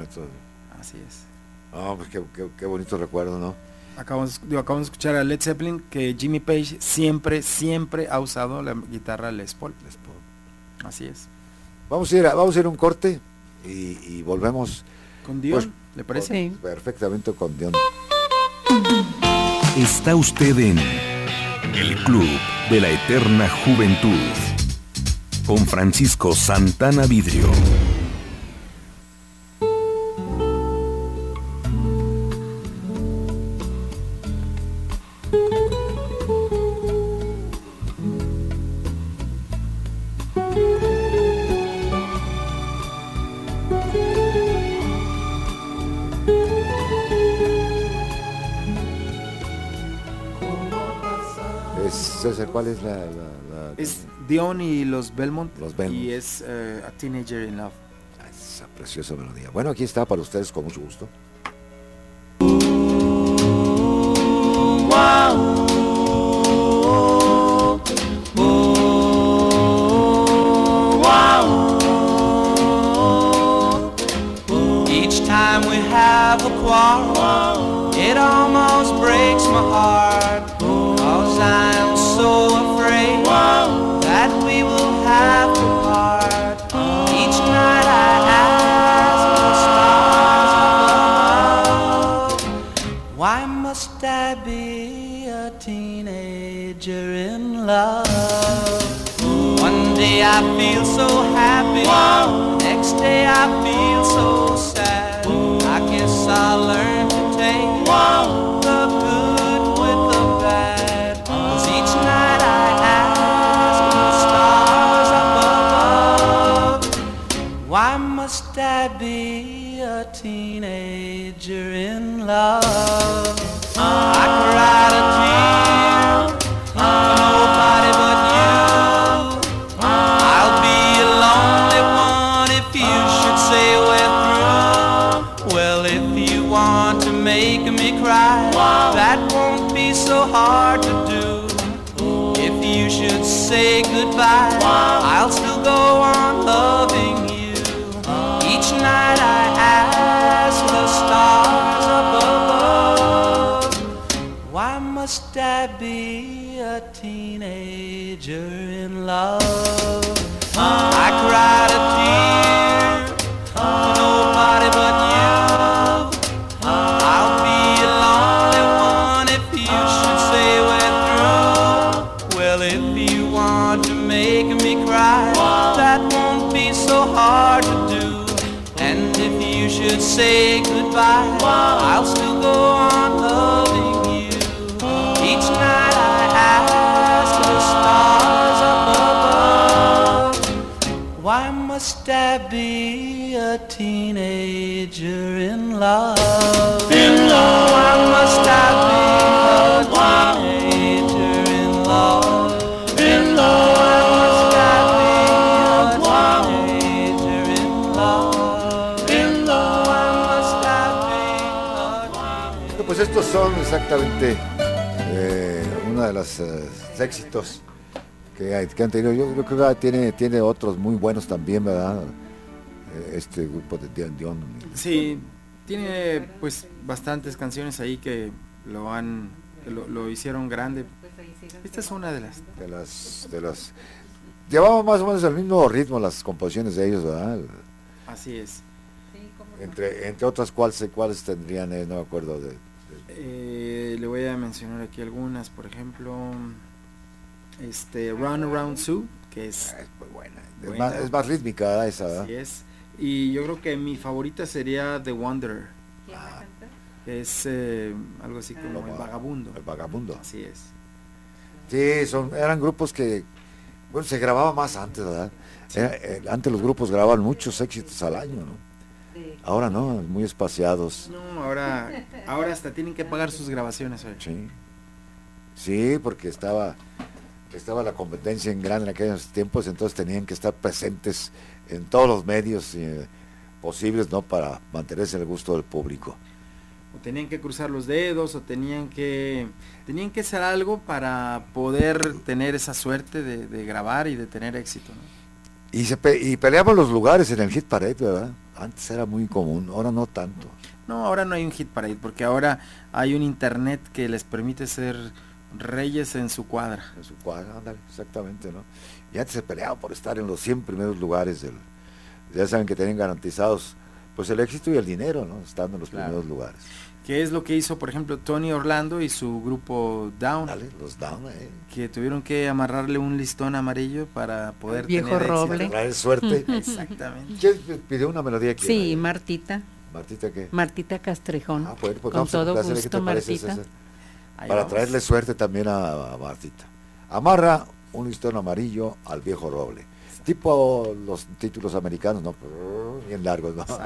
Así es. Ah, pues qué, qué- qué bonito recuerdo, ¿no? Acabamos, digo, acabamos de escuchar a Led Zeppelin que Jimmy Page siempre, siempre ha usado la guitarra Les Paul. Así es. Vamos a ir a, vamos a ir a un corte y, y volvemos ¿Con Dion? Pues, ¿Le parece? Sí. perfectamente con Dion. Está usted en el Club de la Eterna Juventud con Francisco Santana Vidrio. ¿Cuál es la...? la- la- Es Dion y los Belmont. Los Belmont. Y es eh, A Teenager in Love. esa preciosa melodía? Bueno, aquí está para ustedes con mucho gusto. Each time we have a quarrel, it almost breaks my heart. Cause I'm so afraid that we will have to part. Each night I ask the stars above, why must I be a teenager in love? One day I feel so happy, next day I feel so must I be a teenager in love? In love. Why must I be a teenager in love? In love. Why must I be a teenager in love? In love. Why must I be a teenager? Pues estos son exactamente eh, uno de los eh, éxitos que, hay- que han tenido. Yo creo que tiene, tiene otros muy buenos también, ¿verdad? Eh, Este grupo de Dion. Dion. Sí, tiene pues bastantes canciones ahí que lo han, que lo, lo hicieron grande. Esta es una de las. De las, de las, llevaban más o menos el mismo ritmo las composiciones de ellos, ¿verdad? Así es. Entre, entre otras cuáles, cuáles tendrían, eh, no me acuerdo de, de- Eh, le voy a mencionar aquí algunas, por ejemplo, este Run Around Sue, que es es muy buena. Es, Buena. más, es más rítmica ¿verdad? esa, ¿verdad? así es. Y yo creo que mi favorita sería The Wanderer, que es eh, algo así como Como el vagabundo. El vagabundo. Así es. Sí, son, eran grupos que, bueno, se grababa más antes, ¿verdad? Era- eh, antes los grupos grababan muchos éxitos al año, ¿no? Ahora no, muy espaciados. No, ahora, ahora hasta tienen que pagar sus grabaciones. oye. Sí. Sí, porque estaba, estaba la competencia en grande en aquellos tiempos, entonces tenían que estar presentes en todos los medios eh, posibles, ¿no? Para mantenerse el gusto del público. o tenían que cruzar los dedos o tenían que tenían que hacer algo para poder tener esa suerte de, de grabar y de tener éxito ¿no? Y, se pe- y peleaban los lugares en el hit parade, ¿verdad? Antes era muy común, ahora no tanto. no ahora no hay un hit parade porque ahora hay un internet que les permite ser reyes en su cuadra En su cuadra, ándale, exactamente, ¿no? Y antes se peleaban por estar en los 100 primeros lugares del... Ya saben que tienen garantizados pues el éxito y el dinero, ¿no? Estando en los Claro. primeros lugares. que es lo que hizo por ejemplo Tony Orlando y su grupo Down Dale, los down, ¿eh? que tuvieron que amarrarle un listón amarillo para poder Viejo tener éxito. roble. Traer suerte. (laughs) exactamente ¿Quién pidió una melodía aquí? Sí, Martita, Martita, ¿qué? Martita Castrejón. Ah, bueno, pues Con vamos a todo complacerle, ¿qué te gusto, Martita. Ahí Para vamos. traerle suerte también a, a Martita. Amarra un listón amarillo al viejo roble. Tipo los títulos americanos, ¿no? Bien largos, ¿no? (laughs)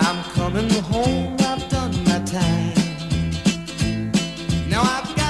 I'm coming home, I've done my time. Now I've got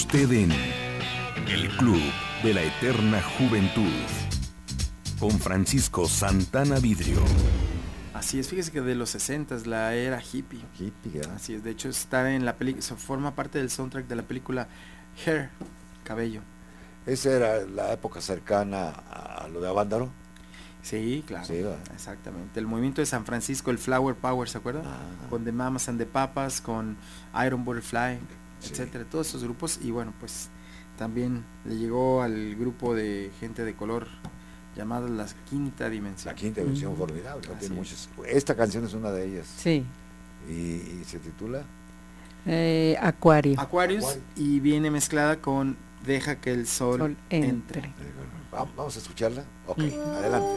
usted en El Club de la Eterna Juventud con Francisco Santana Vidrio. Así es, fíjese que de los 60 la era hippie. Hippie, ¿verdad? Así es, de hecho está en la película, forma parte del soundtrack de la película Hair, Cabello. Esa era la época cercana a lo de Avándaro. Sí, claro. Exactamente. El movimiento de San Francisco, el Flower Power, ¿se acuerdan? Ah. Con The Mamas and the Papas, con Iron Butterfly, Sí. etcétera, todos esos grupos. Y bueno, pues también le llegó al grupo de gente de color llamada La Quinta Dimensión. La quinta versión formidable. ¿no? Así Tiene muchas. Esta canción es una de ellas. Sí. Y, y se titula Eh, Acuario. Aquarius Acuario. y viene mezclada con Deja que el sol, Sol entre. entre. eh, Vamos, vamos a escucharla. Ok, Mm. adelante.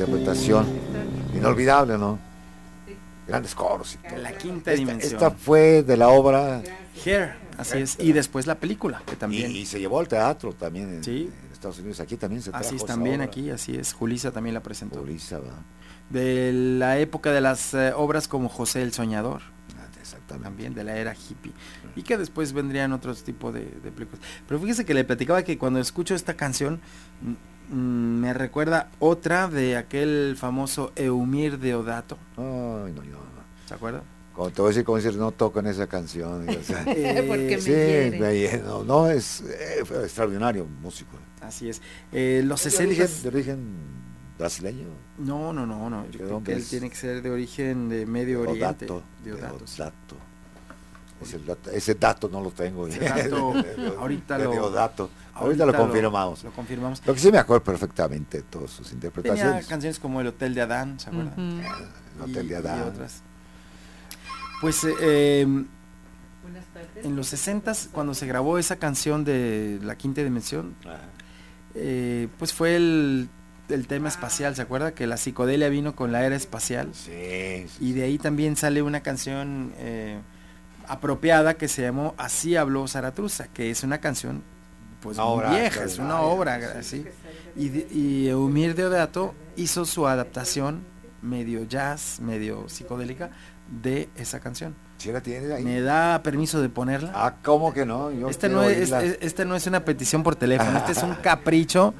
Interpretación inolvidable, ¿no? Grandes coros. y todo. La quinta Esta, dimensión. esta fue de la obra Hair, así es. Y después la película, que también. y se llevó al teatro también en, Sí. en Estados Unidos. Aquí también se trajo así es también obra. aquí, así es. Julisa también la presentó. Julissa, ¿verdad? De la época de las eh, obras como José el Soñador, Ah, Exactamente. también de la era hippie. Y que después vendrían otros tipos de, de películas. Pero fíjese que le platicaba que cuando escucho esta canción me recuerda otra de aquel famoso Eumir Deodato. Ay, no, yo. ¿Se acuerda? Como te voy a decir, como decir, no toco en esa canción. y, o sea, (laughs) Porque me sí, hiere. me lleno. No, es eh, extraordinario músico. Así es. Eh, los ¿De origen, 60 de origen brasileño? No, no, no, no. ¿De Yo creo que él es? tiene que ser de origen de Medio Oriente. Deodato. Deodato, sí. Deodato. Ese dato, ese dato no lo tengo. Ese dato, (laughs) ahorita lo- Deodato. Ahorita, lo confirmamos. Lo, confirmamos. Lo que sí me acuerdo perfectamente de todas sus Tenía interpretaciones. canciones como El Hotel de Adán, ¿se acuerdan? El Hotel Y- de y Adán. otras. Pues eh, eh, tardes. en los 60 cuando se grabó esa canción de La Quinta Dimensión, eh, pues fue el, el tema espacial, ¿se acuerda? Que la psicodelia vino con la era espacial. Sí, sí, Y de ahí también sale una canción eh, apropiada que se llamó Así habló Zaratustra, que es una canción pues Una muy vieja, es una obra sí, así. Y, de- y Eumir Deodato hizo su adaptación medio jazz, medio psicodélica de esa canción. ¿Sí la tienes ahí? ¿Me da permiso de ponerla? Ah, ¿cómo que no? Yo Este no, es, este no es una petición por teléfono, este es un capricho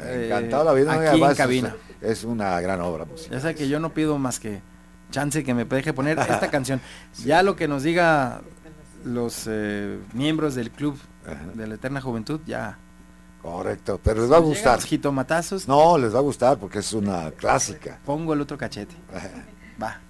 eh, (laughs) Encantado la vida. y aquí además en cabina. Es una gran obra musical. Ya sé que yo no pido más que chance que me deje poner (laughs) esta canción. Ya lo que nos diga los eh, miembros del club Ajá. de la Eterna Juventud, ya. Correcto, pero les va a gustar. los jitomatazos, No, les va a gustar porque es una clásica. pongo el otro cachete. Va.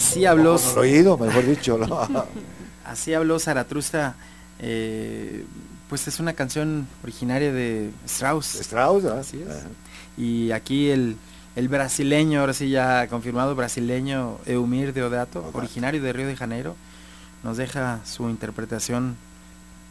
Así habló, Con el oído, mejor dicho. ¿no? (laughs) así habló Zaratustra. eh, pues es una canción originaria de Strauss. Strauss, ¿no? Así es. Ajá. Y aquí el, el brasileño, ahora sí ya confirmado, brasileño Eumir Deodato, Ajá. originario de Río de Janeiro, nos deja su interpretación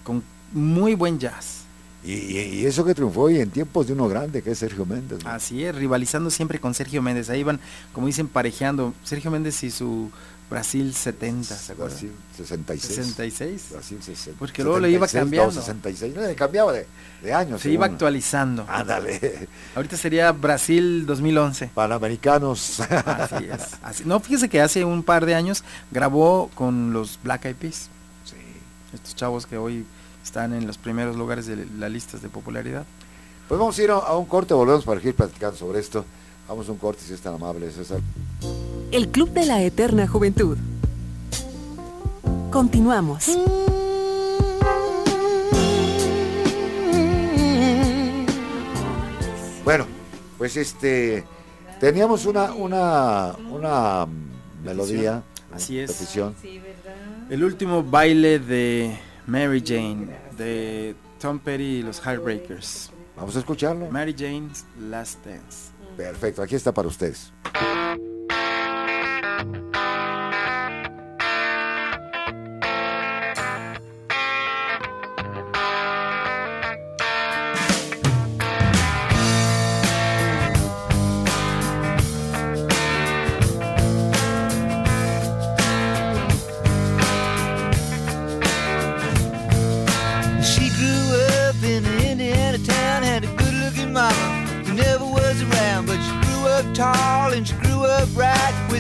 con muy buen jazz. Y, eso que triunfó y en tiempos de uno grande, que es Sergio Méndez. ¿no? Así es, rivalizando siempre con Sergio Méndez. Ahí van, como dicen, parejeando. Sergio Méndez y su Brasil 70, ¿se acuerdan? Brasil 66. 66. Brasil 60. Porque luego le iba 76, cambiando. no, 66. No, le cambiaba de, de años. Se iba actualizando. Ándale. Ahorita sería Brasil 2011. Panamericanos. Así es. Así- No, fíjese que hace un par de años grabó con los Black Eyed Peas. Sí. Estos chavos que hoy están en los primeros lugares de las listas de popularidad. Pues vamos a ir a, un corte, volvemos para seguir platicando sobre esto. Vamos a un corte si es tan amable, César. El Club de la Eterna Juventud. Continuamos. Bueno, pues este teníamos una una una melodía, Así es. petición. El último baile de Mary Jane, de Tom Petty y los Heartbreakers. Vamos a escucharlo. Mary Jane's Last Dance. Perfecto, aquí está para ustedes.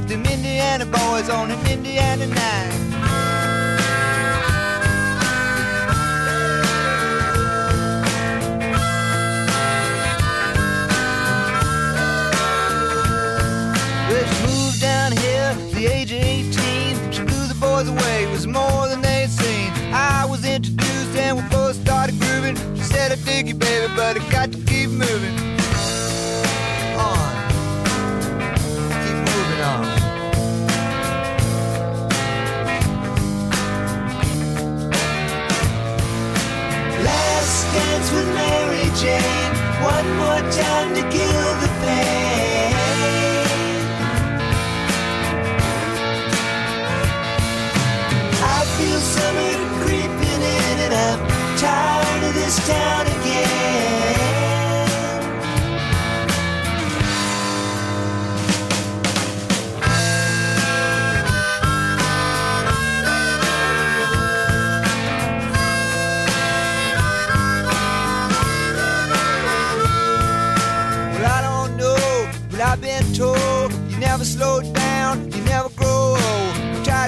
Them Indiana boys on an Indiana night. Well, moved down here the age of 18. She blew the boys away, it was more than they'd seen. I was introduced and we both started grooving. She said, I dig you, baby, but I got to keep moving. Jane. One more time to kill the pain. I feel summer creeping in and I'm tired of this town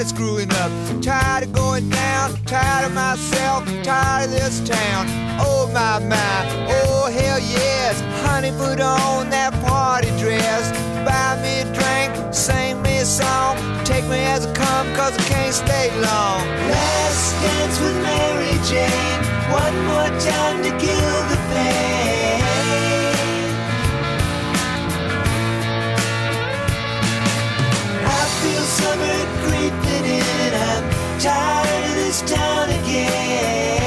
tired of screwing up, tired of going down, tired of myself, tired of this town. Oh my my, oh hell yes, honey, put on that party dress, buy me a drink, sing me a song, take me as I come, cause I can't stay long. Last dance with Mary Jane, one more time to kill the pain. Tired of this town again.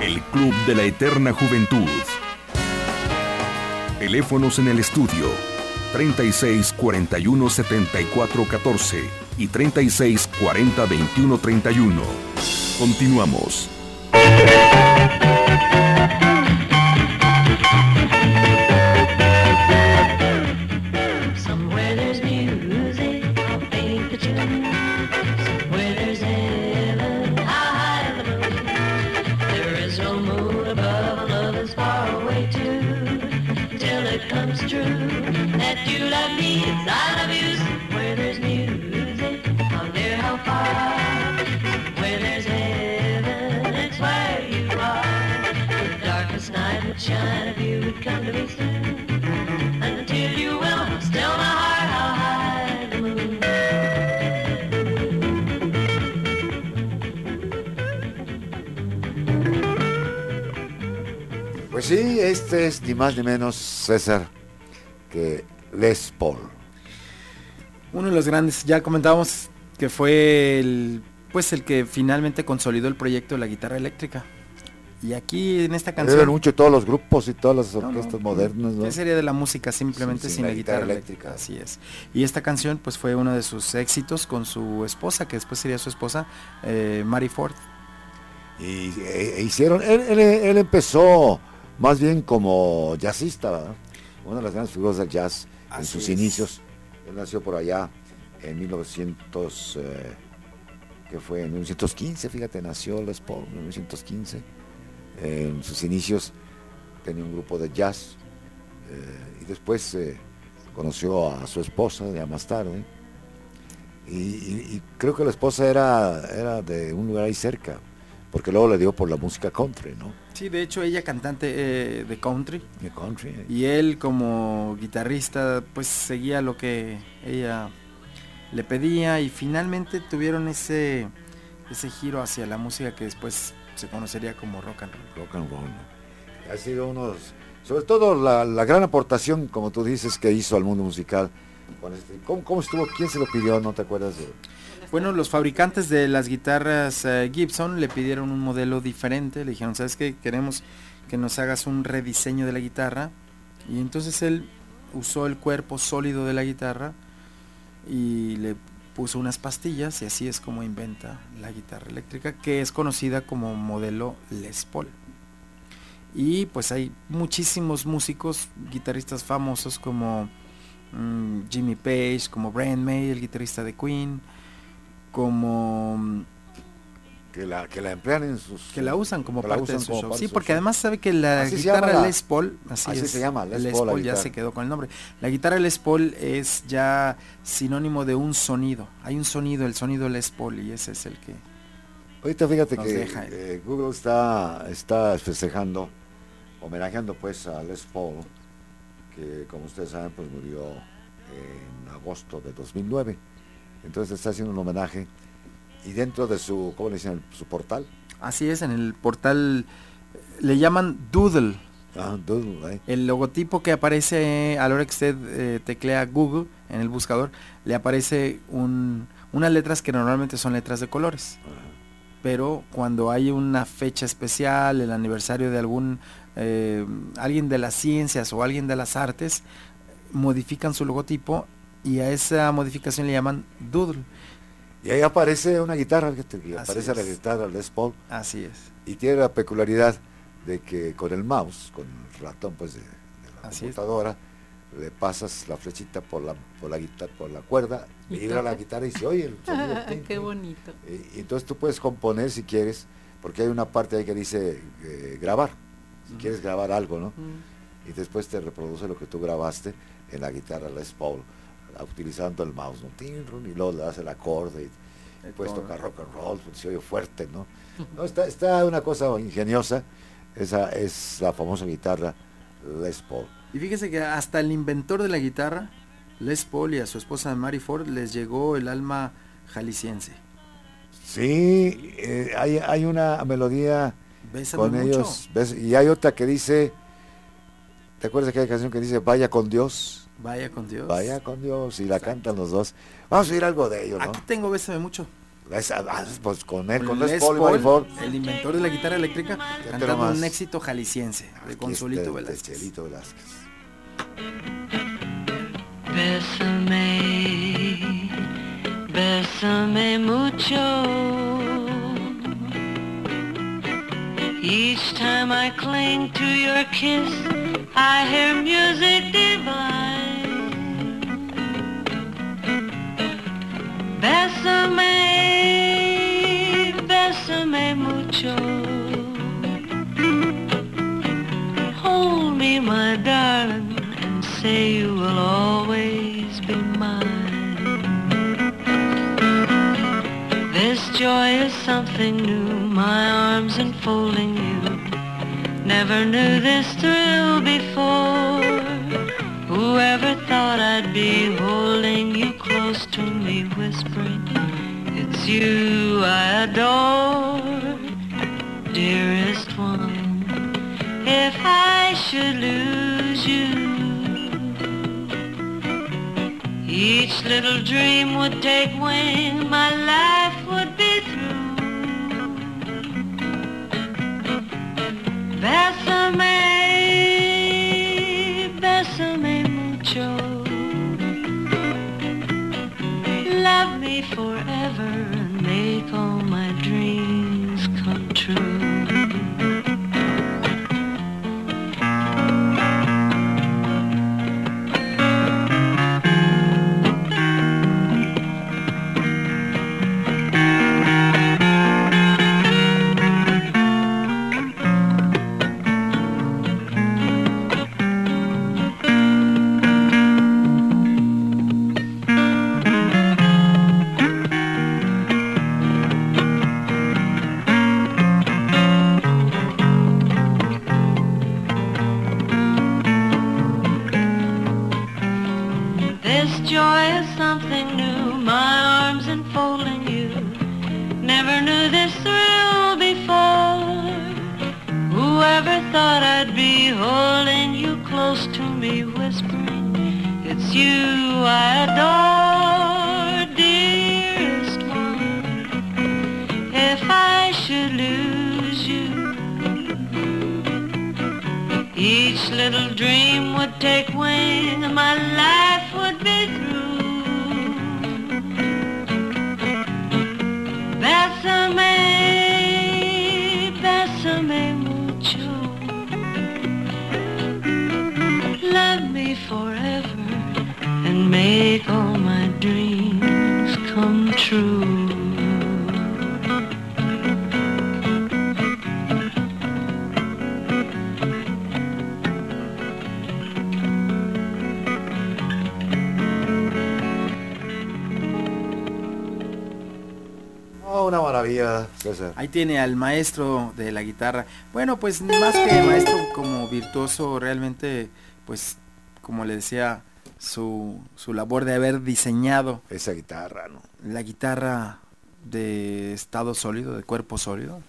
El Club de la Eterna Juventud. Teléfonos en el estudio 36 41 74 14 y 36 40 21 31. Continuamos. Ni más ni menos César que Les Paul. Uno de los grandes, ya comentábamos que fue el, pues el que finalmente consolidó el proyecto de la guitarra eléctrica. Y aquí en esta Deben canción, mucho todos los grupos y todas las no, orquestas no. modernas, ¿no? ¿qué sería de la música simplemente Sin- sin, sin la la guitarra, guitarra eléctrica? eléctrica. Así es. Y esta canción pues fue uno de sus éxitos con su esposa, que después sería su esposa, eh, Mary Ford. Y e- e hicieron, él, él- él empezó más bien como jazzista, ¿verdad? una de las grandes figuras del jazz en sus es. inicios. Él nació por allá en 1900, eh, que fue en 1915, fíjate, nació Les Paul en 1915. En sus inicios tenía un grupo de jazz eh, y después eh, conoció a su esposa ya más tarde. Y, y- y creo que la esposa era, era de un lugar ahí cerca, porque luego le dio por la música country, ¿no? Sí, de hecho ella cantante eh, de country De country. eh. y él como guitarrista pues seguía lo que ella le pedía y finalmente tuvieron ese ese giro hacia la música que después se conocería como rock and roll. rock and roll. Ha sido unos, sobre todo la, la gran aportación, como tú dices, que hizo al mundo musical. este- ¿Cómo, cómo estuvo? ¿Quién se lo pidió? ¿No te acuerdas? De... Bueno, los fabricantes de las guitarras eh, Gibson le pidieron un modelo diferente, le dijeron, ¿sabes qué? Queremos que nos hagas un rediseño de la guitarra. Y entonces él usó el cuerpo sólido de la guitarra y le puso unas pastillas y así es como inventa la guitarra eléctrica, que es conocida como modelo Les Paul. Y pues hay muchísimos músicos, guitarristas famosos como mm, Jimmy Page, como Brian May, el guitarrista de Queen, como mm, Que la, que la emplean en sus... que la usan como parte usan de su show. parte Sí, porque show. además sabe que la Así guitarra la- Les Paul, así, así es, se llama, Les Les Paul, ya se quedó con el nombre. La guitarra Les Paul es ya sinónimo de un sonido. Hay un sonido, el sonido Les Paul y ese es el que Ahorita fíjate que deja. eh, Google está, está festejando, homenajeando pues a Les Paul, que como ustedes saben pues murió en agosto de 2009. Entonces está haciendo un homenaje y dentro de su, ¿cómo le dicen? Su portal. Así es, en el portal le llaman Doodle. Ah, Doodle, ¿eh? El logotipo que aparece a la hora que usted eh, teclea Google en el buscador, le aparece un- unas letras que normalmente son letras de colores. Pero cuando hay una fecha especial, el aniversario de algún eh, alguien de las ciencias o alguien de las artes, modifican su logotipo y a esa modificación le llaman Doodle. Y ahí aparece una guitarra, fíjate, aparece la guitarra Les Paul Así es. y tiene la peculiaridad de que con el mouse, con el ratón pues de, de la Así es. computadora, le pasas la flechita por la por la guitarra, por la cuerda, Y vibra la guitarra y se oye el sonido. (laughs) Qué bonito. Y, y entonces tú puedes componer si quieres, porque hay una parte ahí que dice eh, grabar, si quieres grabar algo, ¿no? Y después te reproduce lo que tú grabaste en la guitarra Les Paul, utilizando el mouse, ¿no? Y luego le das el acorde y, y puedes tocar rock and roll, pues, se oye fuerte, ¿no? no está, está una cosa ingeniosa, esa es la famosa guitarra Les Paul. Y fíjese que hasta el inventor de la guitarra, Les Paul y a su esposa Mary Ford les llegó el alma jalisciense. Sí, eh, hay, hay una melodía Bésame con mucho. ellos, y hay otra que dice, ¿te acuerdas de aquella canción que dice Vaya con Dios? Vaya con Dios. Vaya con Dios, y la cantan los dos. Vamos a oír algo de ellos, ¿no? Aquí tengo Bésame mucho. Esa- ah, pues con él, con Les Paul Paul, Ford. el inventor de la guitarra eléctrica, cantando un éxito jalisciense de Aquí Consolito está, de Velázquez. Chelito Velázquez. Bésame, bésame mucho. Each time I cling to your kiss, I hear music divine. Bésame, bésame mucho. Hold me, my darling, and say you will always be mine. This joy is something new, my arms enfolding you. Never knew this thrill before. Whoever thought I'd be holding you to me, whispering, It's you I adore, dearest one. If I should lose you, each little dream would take wing, my life would be through. Bésame, César. Ahí tiene al maestro de la guitarra. Bueno, pues más que maestro como virtuoso, realmente, pues como le decía, su, su labor de haber diseñado Esa guitarra, ¿no? la guitarra de estado sólido, de cuerpo sólido.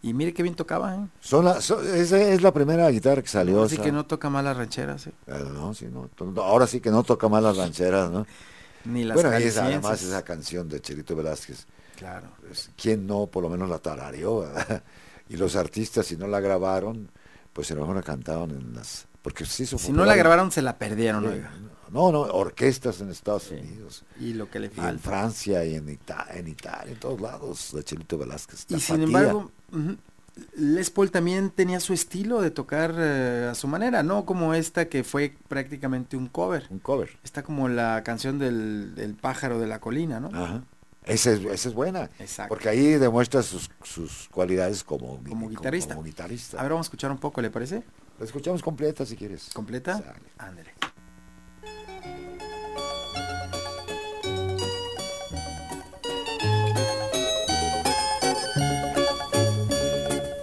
Y mire qué bien tocaba, ¿eh? Son la, son- esa es la primera guitarra que salió. Así esa. que no toca mal las rancheras, ¿eh? Eh, no, sí, no, ahora sí que no toca más las rancheras, ¿no? Ni las bueno, y es jaliscienses. además esa canción de Chelito Velázquez. Claro. pues, ¿Quién no por lo menos la tarareó? verdad? (laughs) Y los artistas, si no la grabaron, pues a lo mejor la cantaban en las... Porque se hizo Si no la grabaron, se la perdieron, oiga. No, no, orquestas en Estados Unidos. Y lo que le Y en falta. Francia y en, Ita- en Italia, en todos lados, de Chelito Velázquez. Y sin embargo, Les Paul también tenía su estilo de tocar eh, a su manera, no como esta que fue prácticamente un cover. Un cover. Está como la canción del, del pájaro de la colina, ¿no? Ajá. Esa es, esa es buena. Exacto. Porque ahí demuestra sus, sus cualidades como, Como guitarrista. como guitarrista. A ver, vamos a escuchar un poco, ¿le parece? La escuchamos completa si quieres. ¿Completa? Ándale.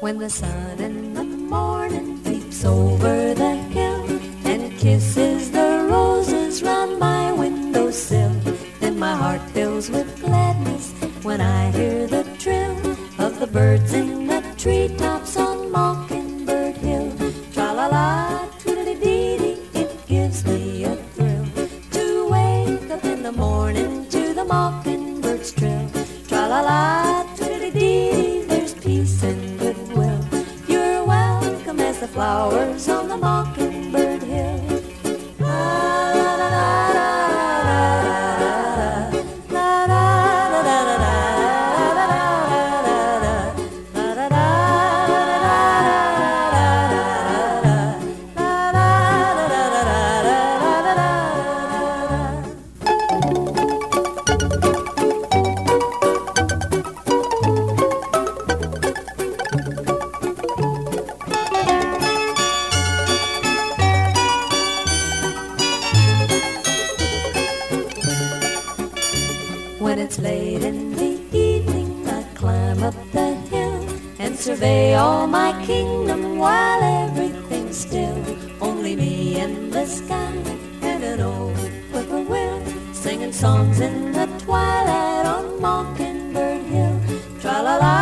When the sun in the morning peeps over the hill and kisses the roses round my windowsill, then my heart fills with when I hear the trill of the birds in the treetops on Mockingbird Hill. Tra la la, tweedledee dee it gives me a thrill to wake up in the morning to the mockingbird's trill. Tra la la, tweedledee dee there's peace and goodwill. You're welcome as the flowers on the mockingbird my kingdom while everything's still. Only me in the sky and an old whippoorwill singing songs in the twilight on Mockingbird Hill. Tra la la,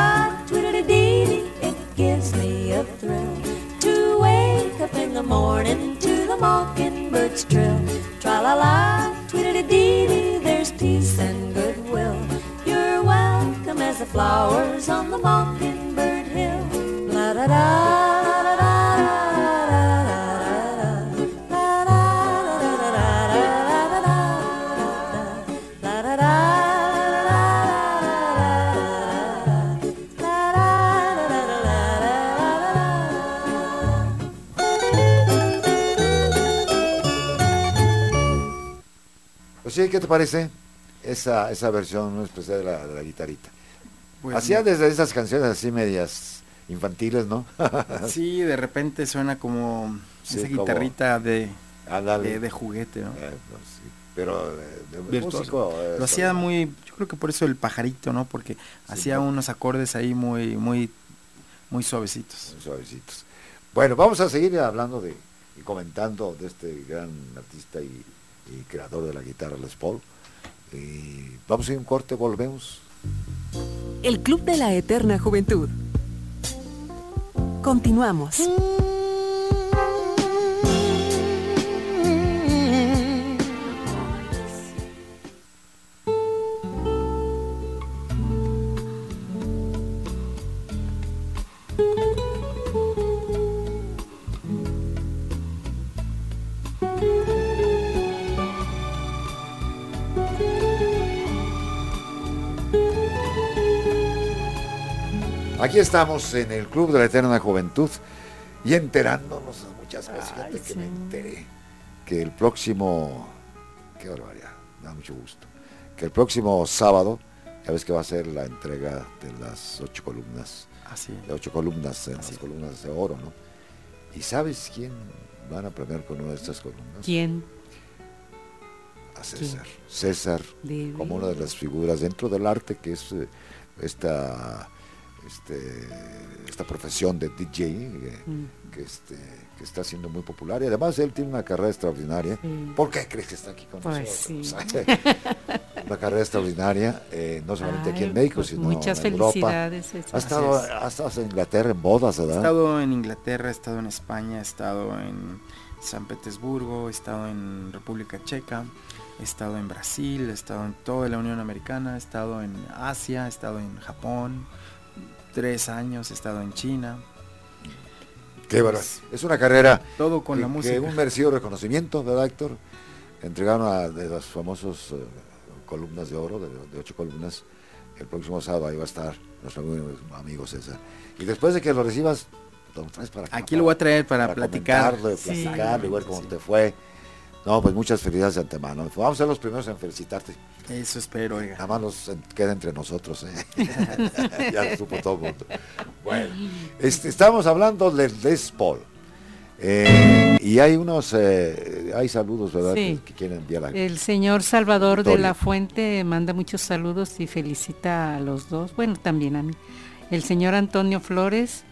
twiddle dee dee, it gives me a thrill to wake up in the morning to the mockingbird's trill. Tra la la, twiddle dee dee, there's peace and goodwill. You're welcome as the flowers on the mockingbird. Sí, ¿qué te parece? Esa, esa versión especial de la, de la guitarrita. Pues, Hacía desde esas canciones así medias infantiles, ¿no? (laughs) Sí, de repente suena como Sí, esa como- guitarrita de, de, de juguete, ¿no? Eh, sí, Pero eh, de músico, eh, Lo hacía muy, yo creo que por eso el pajarito, ¿no? Porque hacía ¿no? unos acordes ahí muy, muy, muy suavecitos. suavecitos. Bueno, vamos a seguir hablando de y comentando de este gran artista y, y creador de la guitarra Les Paul. Y vamos a ir a un corte, volvemos. El Club de la Eterna Juventud. Continuamos. Aquí estamos en el Club de la Eterna Juventud y enterándonos muchas. Fíjate que me enteré que el próximo, qué barbaridad, da mucho gusto, que el próximo sábado, ya ves que va a ser la entrega de las ocho columnas, Así. de ocho columnas, en las columnas de oro, ¿no? ¿Y sabes quién van a premiar con una de estas columnas? ¿Quién? A César. César, como una de las figuras dentro del arte que es eh, esta, este, esta profesión de DJ eh, Mm. que, este, que está siendo muy popular y además él tiene una carrera extraordinaria. Sí. ¿Por qué crees que está aquí con Pues nosotros? (laughs) una carrera extraordinaria, eh, no solamente aquí en México, pues sino muchas en Europa. César. Ha estado, ha estado en Inglaterra en bodas, He ¿verdad? estado en Inglaterra, he estado en España, he estado en San Petersburgo, he estado en República Checa, he estado en Brasil, he estado en toda la Unión Americana, he estado en Asia, he estado en Japón, tres años, he estado en China. Qué. Es una carrera Todo con que, la que música. un merecido reconocimiento, ¿verdad, Héctor? Entregaron a de las famosas eh, columnas de oro, de, de ocho columnas. El próximo sábado ahí va a estar nuestro amigo, César. Y después de que lo recibas, lo traes para acá. Aquí lo voy a traer para, platicar. comentarlo, Sí. platicarlo, igual cómo te fue. No, pues muchas felicidades de antemano. Vamos a ser los primeros en felicitarte. Eso espero, oiga. Nada más nos queda entre nosotros. ¿eh? (laughs) ya lo supo todo el mundo. Bueno, este, estamos hablando del Les Paul. Eh, y hay unos, eh, hay saludos, ¿verdad? Sí. Que, que quieren enviar a El señor Salvador de la Fuente manda muchos saludos y felicita a los dos, bueno, también a mí. El señor Antonio Flores,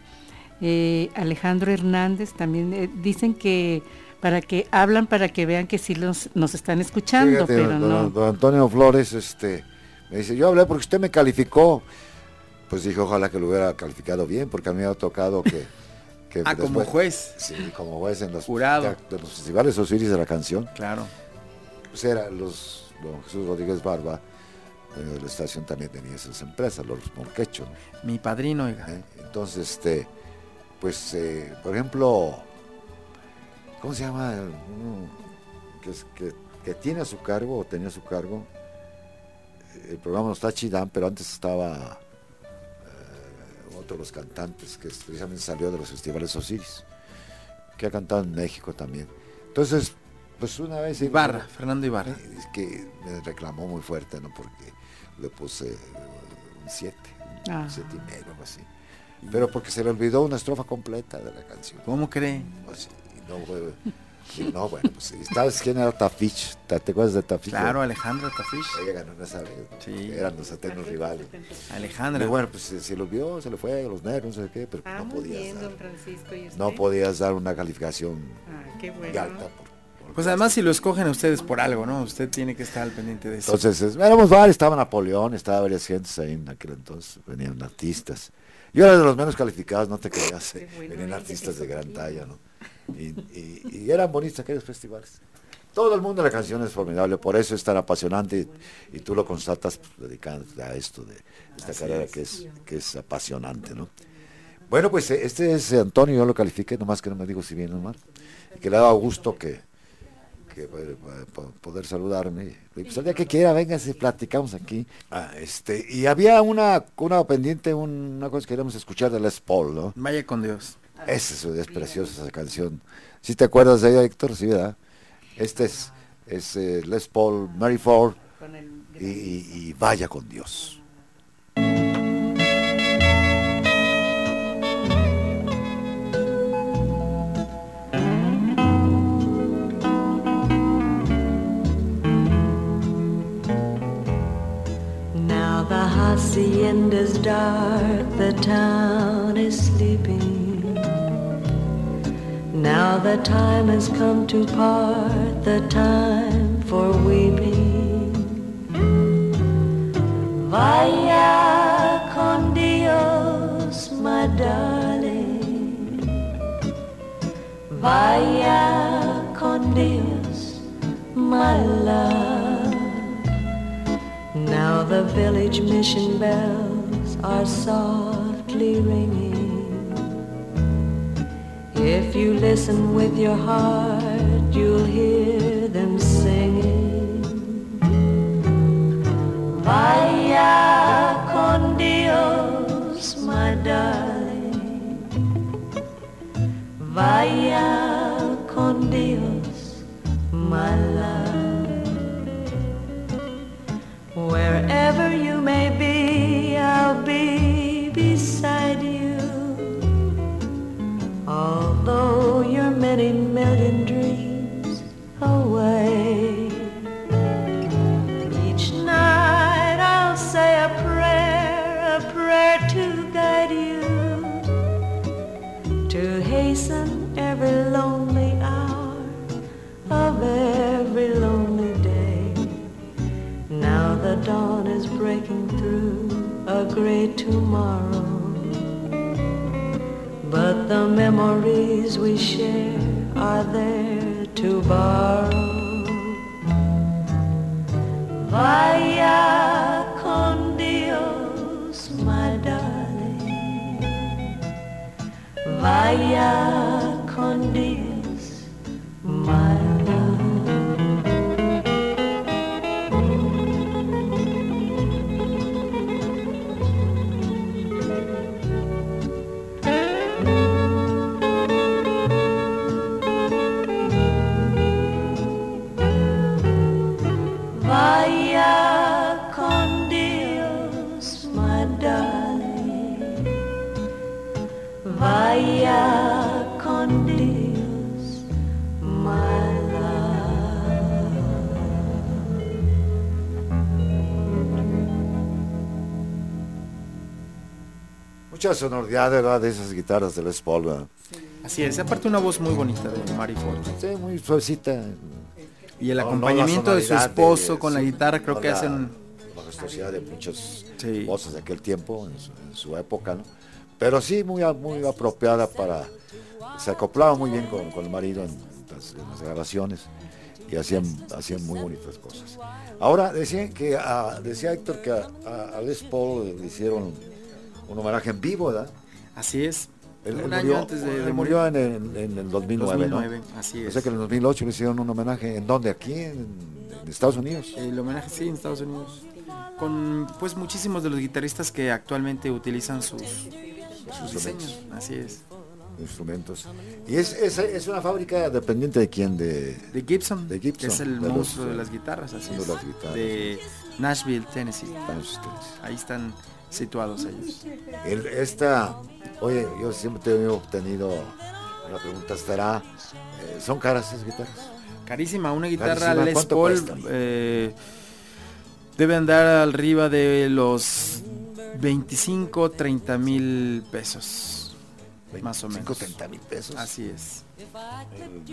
eh, Alejandro Hernández, también eh, dicen que para que hablan para que vean que sí los, nos están escuchando, Fíjate, pero don, no. don Antonio Flores, este, me dice, yo hablé porque usted me calificó. Pues dije, ojalá que lo hubiera calificado bien, porque a mí me ha tocado que... (laughs) que Ah, como juez. Sí, como juez en los, Jurado. de los festivales Osiris de la canción. Claro. Pues era los, don Jesús Rodríguez Barba, dueño de la estación, también tenía esas empresas, los Morquecho. ¿no? Mi padrino, oiga. ¿Eh? Entonces, este, pues, eh, por ejemplo, ¿cómo se llama? Uno que, es- que, que tiene a su cargo, o tenía a su cargo, el programa no está Chidán, pero antes estaba eh, otro de los cantantes que precisamente salió de los festivales Osiris, que ha cantado en México también. Entonces, pues una vez... Ibarra, Fernando Ibarra. Eh, Es que me reclamó muy fuerte, ¿no? Porque le puse eh, un 7, Ah. un 7 y medio, algo así. Pero porque se le olvidó una estrofa completa de la canción. ¿Cómo cree? No, fue- y no, bueno, pues, ¿y ¿sabes quién era Tafich? ¿Te acuerdas de Tafich? Claro, Alejandra Tafish. Ella ganó en esa vez, ¿no? Sí. Eran los eternos rivales. Alejandra. Y bueno, pues se, se le olvidó, se le fue, los nervios, no sé qué, pero no podías dar, Francisco. ¿y no podías dar una calificación Ah, qué muy alta. por- por- Pues además si lo escogen a ustedes por algo, ¿no? Usted tiene que estar al pendiente de eso. Entonces, es- éramos varios, estaba Napoleón, estaba varias gentes ahí en aquel entonces, venían artistas. Yo era de los menos calificados, no te creas, eh, bueno, venían artistas de gran talla, ¿no? Y, y- y eran bonitos aquellos festivales. Todo el mundo la canción es formidable, por eso es tan apasionante y, y tú lo constatas pues, dedicándote a esto de esta Así carrera es. que es, que es apasionante, ¿no? Bueno, pues eh, este es Antonio, yo lo califiqué, nomás que no me digo si bien o mal. Y que le ha dado gusto que, que, po- poder saludarme. Y pues el día que quiera, venga, si platicamos aquí. Ah, este, y había una, una pendiente, un- una cosa que queríamos escuchar de Les Paul, ¿no? Vaya con Dios. Esa es, es preciosa esa canción. ¿Sí te acuerdas de ella, Héctor? Sí, ¿verdad? Este es, es eh, Les Paul, Mary Ford y, y- y Vaya con Dios. Now the hacienda's dark, the town Now the time has come to part, the time for weeping. Vaya con Dios, my darling. Vaya con Dios, my love. Now the village mission bells are softly ringing. If you listen with your heart, you'll hear them singing. Vaya con Dios, my darling. Vaya con Dios, my love. Wherever you may be, Although you're many million dreams away. Each night I'll say a prayer, a prayer to guide you. To hasten every lonely hour of every lonely day. Now the dawn is breaking through a great tomorrow. But the memories we share are there to borrow. Vaya con Dios, my darling. Vaya con Dios, my Mucha sonoridad, ¿verdad? De esas guitarras de Les Paul, ¿verdad? Así es, aparte una voz muy bonita de Mary Ford. Sí, muy suavecita. Y el No, no la acompañamiento de su esposo de- con la guitarra creo no que la hacen... majestuosidad de muchas Sí. voces de aquel tiempo, en su, en su época, ¿no? Pero sí muy, apropiada para... Se acoplaba muy bien con, con el marido en las, en las grabaciones y hacían, hacían muy bonitas cosas. Ahora, decían que a- decía Héctor que a- a Les Paul le hicieron un homenaje en vivo, ¿verdad? Así es. Él, un él año murió, antes de, él de murió morir. en, en- en el 2009, 2009, ¿no? así O es. sea que en el 2008 le hicieron un homenaje. ¿En dónde? ¿Aquí? ¿En, en Estados Unidos? El homenaje, sí, en Estados Unidos. Con pues muchísimos de los guitarristas que actualmente utilizan sus, sus diseños. Así es. Instrumentos. ¿Y es, es, es una fábrica dependiente de quién? De, De Gibson, De Gibson, que es el de los, monstruo de las guitarras, así de es. las guitarras. De Nashville, Tennessee. para ustedes. Ahí están situados ellos. El- esta, oye, yo siempre he obtenido la pregunta, ¿estará? eh, ¿Son caras esas guitarras? Carísima, una guitarra Carísima, Les ¿cuánto Paul eh, debe andar arriba de los 25, 30 mil pesos. Más o 25, menos. 30 mil pesos. Así es.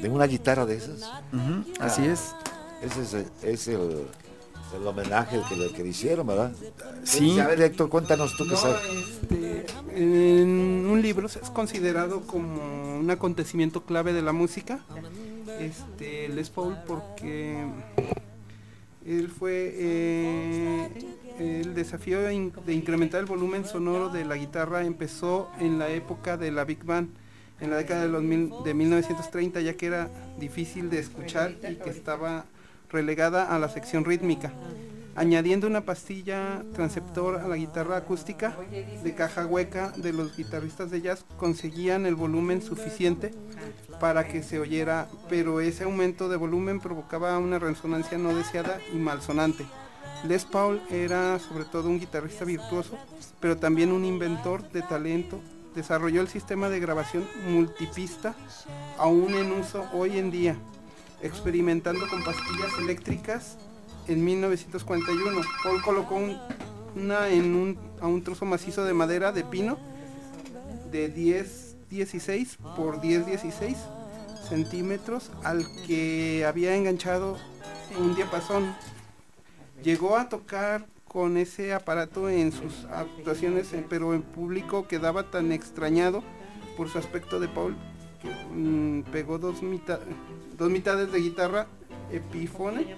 ¿De una guitarra de esas? Ujú, así Ah, es. Ese es, es el, el homenaje que le, que le hicieron, ¿verdad? Sí. A ver, Héctor, cuéntanos tú qué No, sabes. este, en un libro es considerado como un acontecimiento clave de la música este, Les Paul porque él fue eh, el desafío de in- de incrementar el volumen sonoro de la guitarra empezó en la época de la Big Band, en la década de, los mil- de 1930, ya que era difícil de escuchar y que estaba relegada a la sección rítmica. Añadiendo una pastilla transceptor a la guitarra acústica de caja hueca de los guitarristas de jazz, conseguían el volumen suficiente para que se oyera, pero ese aumento de volumen provocaba una resonancia no deseada y malsonante. Les Paul era sobre todo un guitarrista virtuoso, pero también un inventor de talento. Desarrolló el sistema de grabación multipista, aún en uso hoy en día, experimentando con pastillas eléctricas en 1941. Paul colocó un- una en un, a un trozo macizo de madera de pino de 10 16 por 10 16 centímetros al que había enganchado un diapasón. Llegó a tocar con ese aparato en sus actuaciones, pero en público quedaba tan extrañado por su aspecto de Paul que mm, pegó dos, mitad- dos mitades de guitarra epifone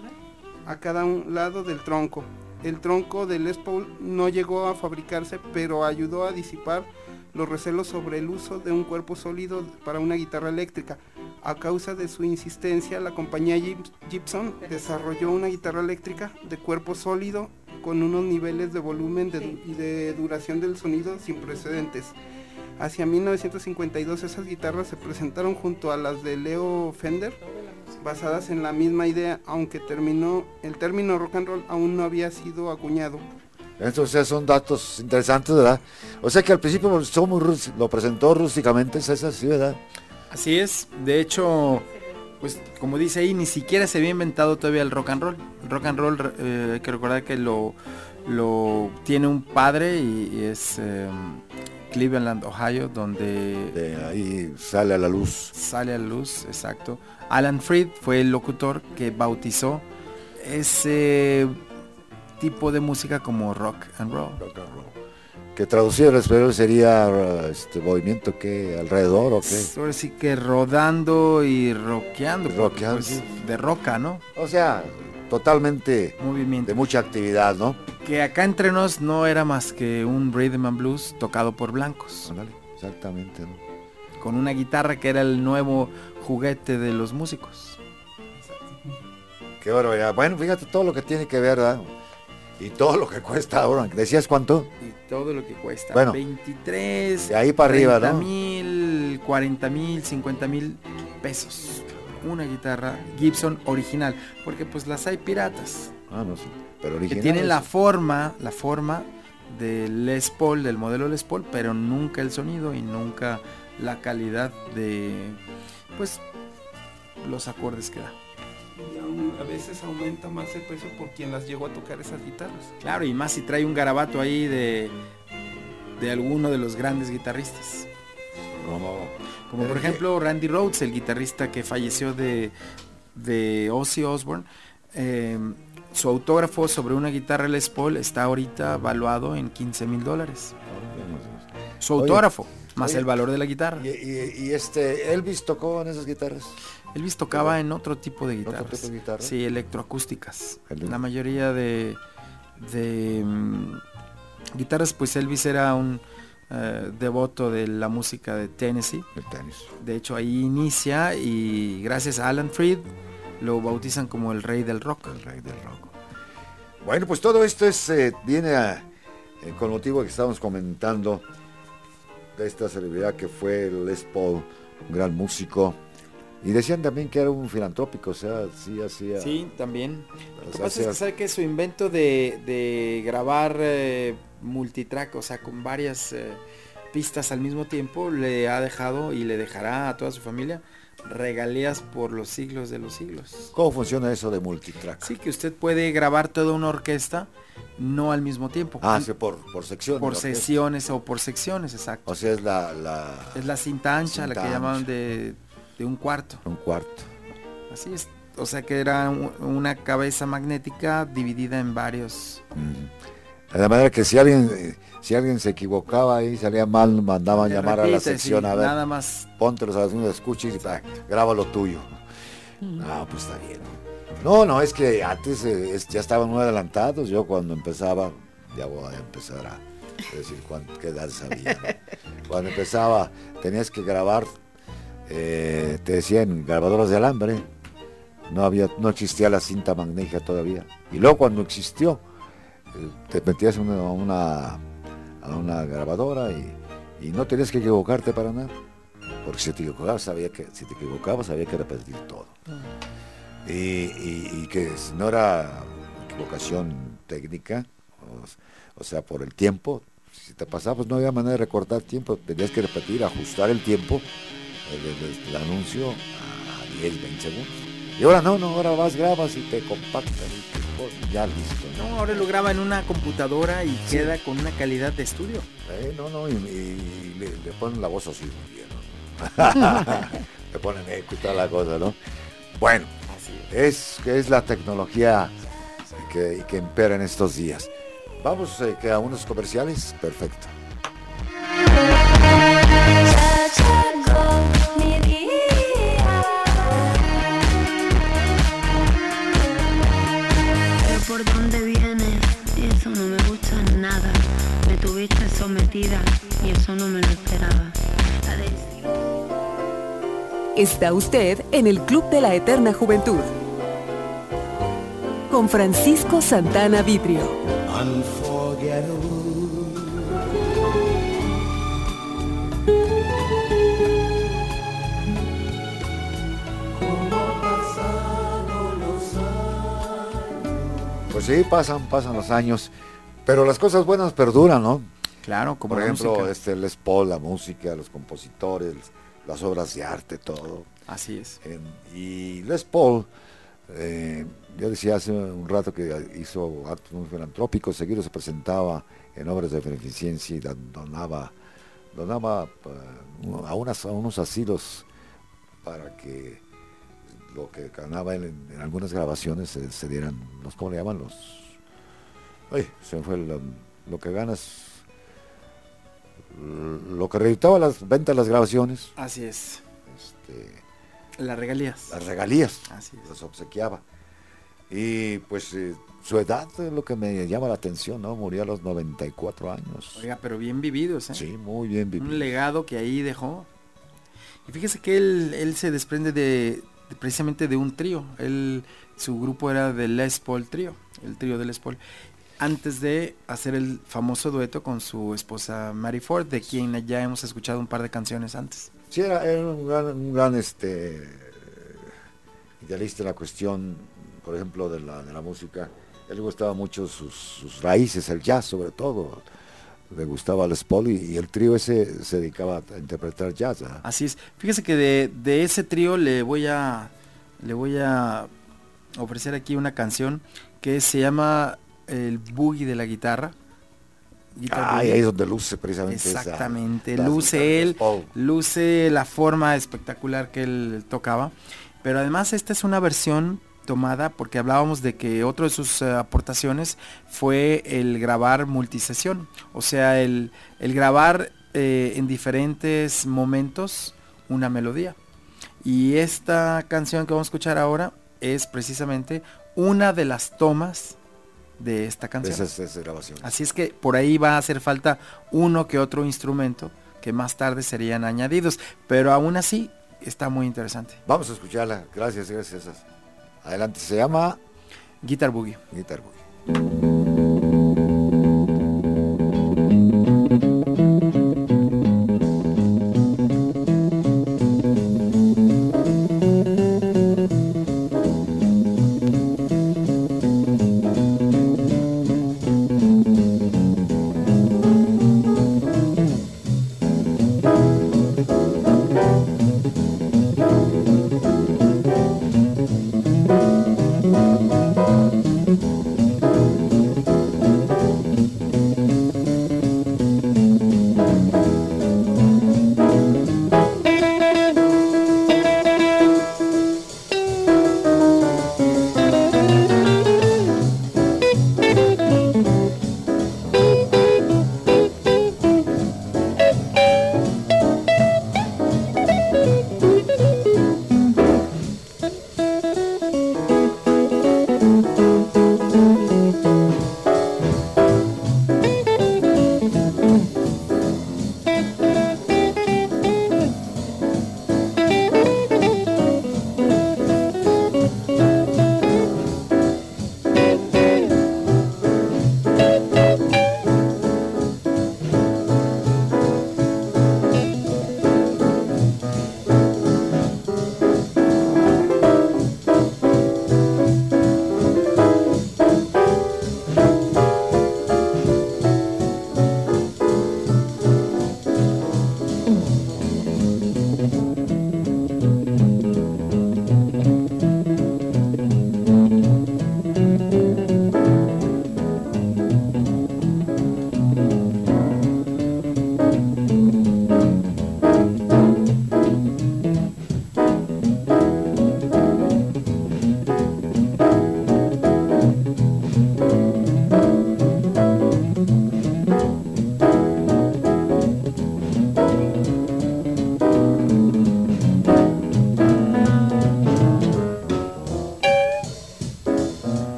a cada un lado del tronco. El tronco de Les Paul no llegó a fabricarse, pero ayudó a disipar los recelos sobre el uso de un cuerpo sólido para una guitarra eléctrica. A causa de su insistencia, la compañía Gib- Gibson desarrolló una guitarra eléctrica de cuerpo sólido con unos niveles de volumen de y de duración del sonido sin precedentes. Hacia 1952 esas guitarras se presentaron junto a las de Leo Fender, basadas en la misma idea, aunque terminó el término rock and roll aún no había sido acuñado. Entonces son datos interesantes, ¿verdad? O sea que al principio rús- lo presentó rústicamente, César, sí, ¿verdad? Así es, de hecho, pues como dice ahí, ni siquiera se había inventado todavía el rock and roll. El rock and roll, eh, hay que recordar que lo, lo tiene un padre y, y es eh, Cleveland, Ohio, donde De ahí sale a la luz. sale a la luz, exacto. Alan Freed fue el locutor que bautizó ese tipo de música como rock and roll. Que traducido al español sería este movimiento que alrededor o qué. Ahora sí que rodando y rockeando, Rockeando, pues, de roca, ¿no? O sea, totalmente Movimiento. de mucha actividad, ¿no? Que acá entre nos no era más que un rhythm and blues tocado por blancos, Ándale, exactamente, ¿no? con una guitarra que era el nuevo juguete de los músicos. Qué barbaridad. Bueno, fíjate todo lo que tiene que ver, ¿verdad? Y todo lo que cuesta ahora. ¿Decías cuánto? Y todo lo que cuesta. Bueno, 23, de ahí para arriba, ¿no? mil, 40 mil, 50 mil pesos. Una guitarra Gibson original, porque pues las hay piratas, Ah, no sé. Pero que original. tienen la forma, la forma del Les Paul, del modelo Les Paul, pero nunca el sonido y nunca la calidad de, pues, los acordes que da. A veces aumenta más el precio por quien las llegó a tocar esas guitarras. Claro, y más si trae un garabato ahí de, de alguno de los grandes guitarristas. Como, Como por ejemplo Randy Rhodes, el guitarrista que falleció de, de Ozzy Osbourne. eh, su autógrafo sobre una guitarra Les Paul está ahorita valuado en 15 mil dólares. Su Oye, autógrafo, más oye, el valor de la guitarra. y, y- y este, Elvis tocó en esas guitarras. Elvis tocaba en otro tipo de ¿Otro guitarras. tipo de guitarra? Sí, electroacústicas. Ele- La mayoría de, de mm, guitarras, pues Elvis era un eh, devoto de la música de Tennessee. El tenis. De hecho, ahí inicia y gracias a Alan Freed lo bautizan como el rey del rock. El rey del rock. Bueno, pues todo esto es, eh, viene a- eh, con motivo que estábamos comentando de esta celebridad que fue Les Paul, un gran músico. Y decían también que era un filantrópico, o sea, sí hacía... Sí, también. Lo que pasa es que sabe que su invento de, de grabar eh, multitrack, o sea, con varias eh, pistas al mismo tiempo, le ha dejado y le dejará a toda su familia regalías por los siglos de los siglos. ¿Cómo funciona eso de multitrack? Sí, que usted puede grabar toda una orquesta, no al mismo tiempo. Ah, sí, por, por sección. por sesiones o por secciones, exacto. O sea, es la, la- Es la cinta ancha, la que llamaban ancha. de, de un cuarto. un cuarto. Así es. O sea que era un- una cabeza magnética dividida en varios. Mm. De manera que si alguien, eh, si alguien se equivocaba ahí, salía mal, mandaban llamar a la sección sí, a ver, Nada más. ponte los alumnos, escucha y graba lo tuyo. Ah, pues está bien. No, no, es que antes eh, es- ya estaban muy adelantados. Yo cuando empezaba, ya voy a empezar a decir cuánto, qué edad sabía. ¿no? (laughs) Cuando empezaba, tenías que grabar, eh, te decían grabadoras de alambre. No había, no existía la cinta magnética todavía. Y luego cuando existió, eh, te metías a una, una, a una grabadora y, y no tenías que equivocarte para nada. Porque si te equivocabas, sabía que, si te equivocabas, había que repetir todo. Y, y- y que si no era equivocación técnica, o, o sea, por el tiempo, si te pasaba, pues no había manera de recortar tiempo, tenías que repetir, ajustar el tiempo eh, del del anuncio a 10, 20 segundos. Y ahora no, no, ahora vas, grabas y te compactas y ya listo. No, ahora lo graba en una computadora y queda con una calidad de estudio. Eh, no, no, y, y le, le ponen la voz así muy bien, ¿no? (laughs) le ponen eco y toda la cosa, ¿no? Bueno, es, es la tecnología que, que impera en estos días. Vamos eh, que a unos comerciales, perfecto. Eso no me gusta nada. Me tuviste sometida y eso no me lo esperaba. Está usted en el Club de la Eterna Juventud. Con Francisco Santana Vidrio. Pues sí, pasan, pasan los años, pero las cosas buenas perduran, ¿no? Claro, como Por ejemplo, música. este Les Paul, la música, los compositores, las obras de arte, todo. Así es. Eh, y Les Paul, eh, yo decía hace un rato que hizo actos muy filantrópicos, seguido se presentaba en obras de beneficencia y donaba, donaba eh, a, unas, a unos asilos para que lo que ganaba él en, en algunas grabaciones se, se dieran, los, ¿cómo le llaman? Los... Ay, se me fue lo, lo que ganas, lo que reeditaba las ventas de las grabaciones. Así es. Este, Las regalías. las regalías, Así es. las obsequiaba. Y pues eh, su edad es lo que me llama la atención, ¿no? Murió a los 94 años. Oiga, pero bien vividos, ¿eh? Sí, muy bien vivido. Un legado que ahí dejó. Y fíjese que él, él se desprende de, de precisamente de un trío. Él, su grupo era de Les Paul Trío, el trío de Les Paul. Antes de hacer el famoso dueto con su esposa Mary Ford, de quien ya hemos escuchado un par de canciones antes. Sí, era, era un gran, un gran, este, idealista la cuestión, por ejemplo, de la, de la música. Él gustaba mucho sus, sus raíces, el jazz sobre todo. Le gustaba Les Paul y, y el trío ese se dedicaba a interpretar jazz. ¿ah? Así es. Fíjese que de, de ese trío le voy a le voy a ofrecer aquí una canción que se llama El Boogie de la guitarra. Guitar Ay, Boogie. ahí es donde luce precisamente Exactamente, luce él, luce la forma espectacular que él tocaba, pero además esta es una versión tomada porque hablábamos de que otro de sus eh, aportaciones fue el grabar multisesión, o sea, el, el grabar eh, en diferentes momentos una melodía. Y esta canción que vamos a escuchar ahora es precisamente una de las tomas de esta canción. esas, esas grabaciones. Así es que por ahí va a hacer falta uno que otro instrumento que más tarde serían añadidos, pero aún así está muy interesante. Vamos a escucharla. Gracias, gracias. Adelante, se llama Guitar Boogie. Guitar Boogie.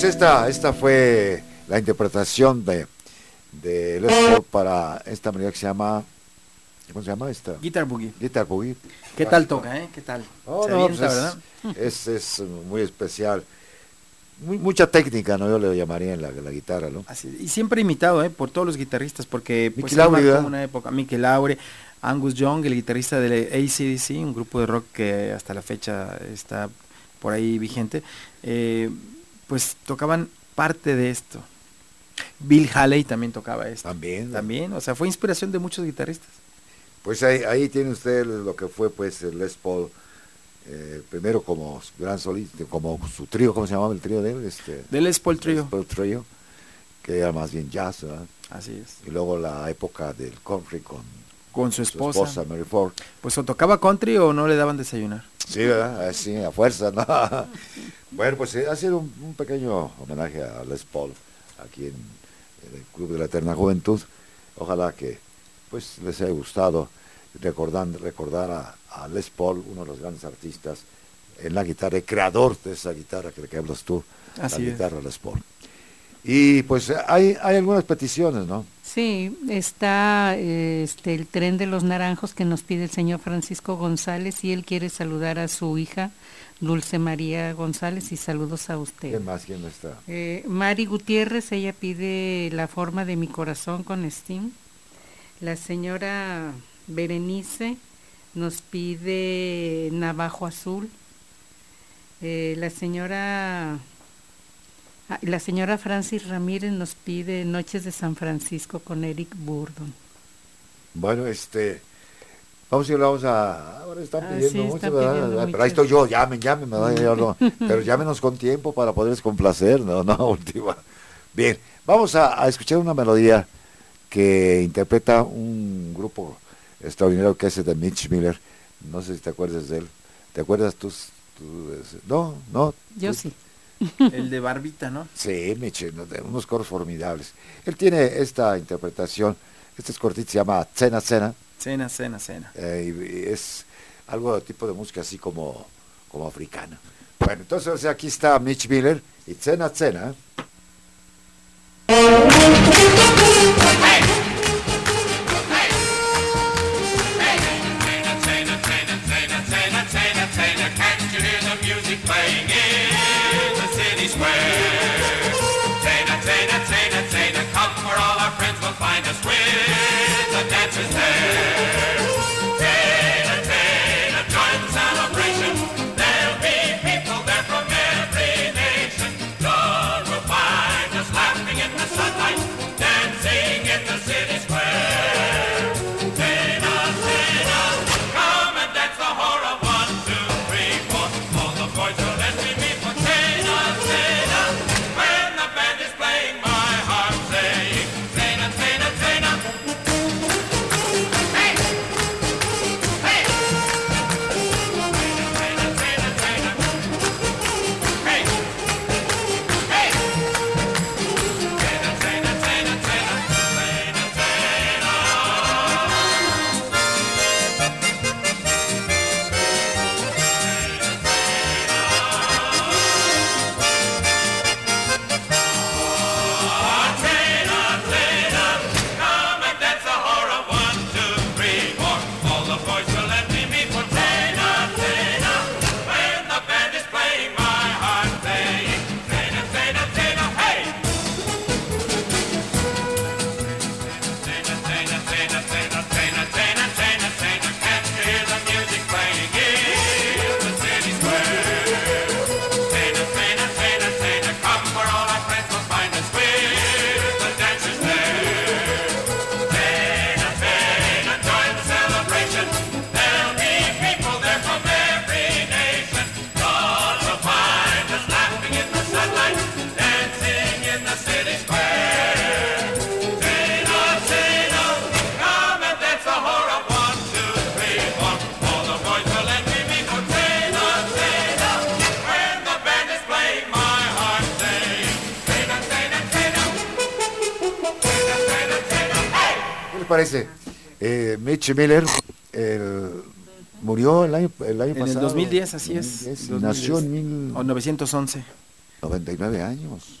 Pues esta, esta fue la interpretación de, de Les Paul para esta melodía que se llama, ¿cómo se llama esta? Guitar Boogie. Guitar Boogie. ¿Qué tal toca, eh? ¿Qué tal? Oh, Se no, avienta, pues ¿verdad? es, es, es muy especial. Muy- mucha técnica, ¿no? Yo le llamaría en la, la guitarra, ¿no? Así, y siempre imitado eh, por todos los guitarristas, porque pues, Laure, ¿verdad? una época. Laure, Angus Young, el guitarrista de ACDC, un grupo de rock que hasta la fecha está por ahí vigente, eh, pues tocaban parte de esto. Bill Haley también tocaba esto. También. También, o sea, fue inspiración de muchos guitarristas. Pues ahí, ahí tiene usted lo que fue pues el Les Paul, eh, primero como gran solista, como su trío, ¿cómo se llamaba el trío de él? Este, Del Les Paul Trio. Les Paul Trio, que era más bien jazz, ¿verdad? Así es. Y luego la época del country con Con su esposa. Mary Ford. Pues o tocaba country o no le daban desayunar. Sí, ¿verdad? Así, a fuerza, ¿no? (laughs) bueno, pues eh, ha sido un, un pequeño homenaje a Les Paul aquí en, en el Club de la Eterna Juventud. Ojalá que pues les haya gustado recordando, recordar a, a Les Paul, uno de los grandes artistas en la guitarra, el creador de esa guitarra que, que hablas tú, Así la es. guitarra Les Paul. Y pues hay, hay algunas peticiones, ¿no? Sí, está este el tren de los naranjos que nos pide el señor Francisco González y él quiere saludar a su hija Dulce María González y saludos a usted. ¿Quién más? ¿Quién está? Eh, Mari Gutiérrez, ella pide la forma de mi corazón con Steam. La señora Berenice nos pide Navajo Azul. Eh, la señora la señora Francis Ramírez nos pide Noches de San Francisco con Eric Burdon. Bueno, este, vamos a ir, vamos a, ahora están Ah, pidiendo sí, mucho, están ¿verdad? pidiendo pero ahí estoy yo, llamen, llamen, ¿verdad? Pero llámenos con tiempo para poderles complacer, no, (laughs) no, última. Bien, vamos a, a escuchar una melodía que interpreta un grupo extraordinario que es el de Mitch Miller, no sé si te acuerdas de él, ¿te acuerdas tú? tú, no, no. Yo tú- sí. El de Barbita, ¿no? (laughs) Sí, de unos coros formidables. Él tiene esta interpretación, este es cortito, se llama Cena Cena. Cena, cena, cena. Eh, y- es algo de tipo de música así como, como africana. Bueno, entonces aquí está Mitch Miller y Cena Cena. With Miller murió el año, el año En el pasado. 2010, así es. 2010, y 2010. Nació en mil... O 911. 99 años.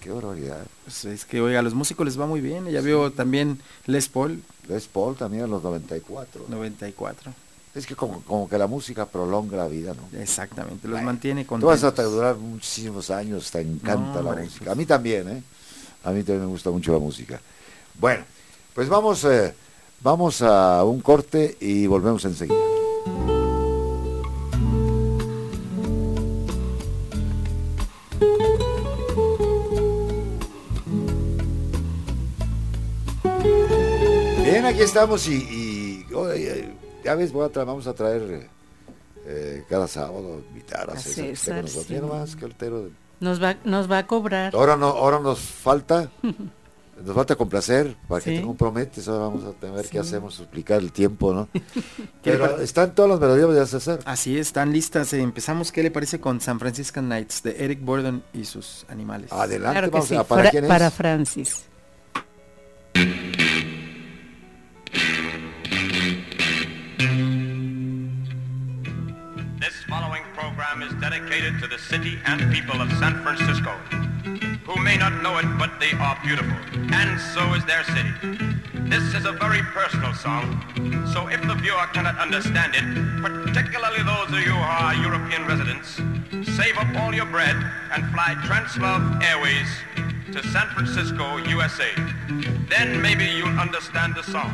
Qué barbaridad. Pues es que, oiga, a los músicos les va muy bien. Ya vio también Les Paul, Les Paul también a los 94. 94. Es que como, como que la música prolonga la vida, ¿no? Exactamente, los Bueno, mantiene Tú vas a durar muchísimos años, te encanta No, la hombre, música. pues. A mí también, ¿eh? A mí también me gusta mucho la música. Bueno, pues vamos, eh, vamos a un corte y volvemos enseguida. Bien, aquí estamos y, ya ves, voy a tra- vamos a traer eh, cada sábado invitar a César, que César, con nosotros. sí. Mira nomás que. Nos va, nos va a cobrar. Ahora no, ahora nos falta, (laughs) nos falta complacer para que Sí. te comprometes. Ahora vamos a tener que Sí. hacemos, suplicar el tiempo, ¿no? (laughs) ¿Qué Pero están todas las melodías de César. Así es, están listas. eh, Empezamos, ¿qué le parece con San Franciscan Nights de Eric Burdon y sus animales? Adelante, Claro que vamos sí. a ¿para Fra- quién es? para Francis. This following program is dedicated to the city and people of San Francisco, who may not know it, but they are beautiful, and so is their city. This is a very personal song, so if the viewer cannot understand it, particularly those of you who are European residents, save up all your bread and fly Translove Airways to San Francisco, USA. Then maybe you'll understand the song.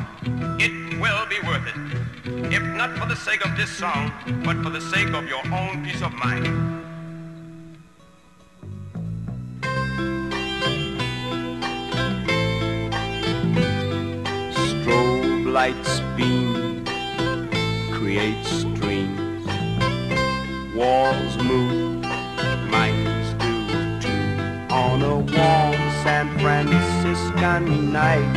It will be worth it. If not for the sake of this song, but for the sake of your own peace of mind. Lights beam, creates streams. Walls move, minds do too. On a warm San Franciscan night.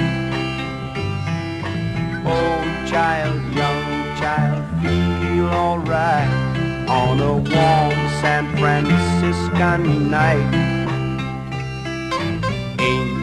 Oh, child, young child, feel alright. On a warm San Franciscan night. Angels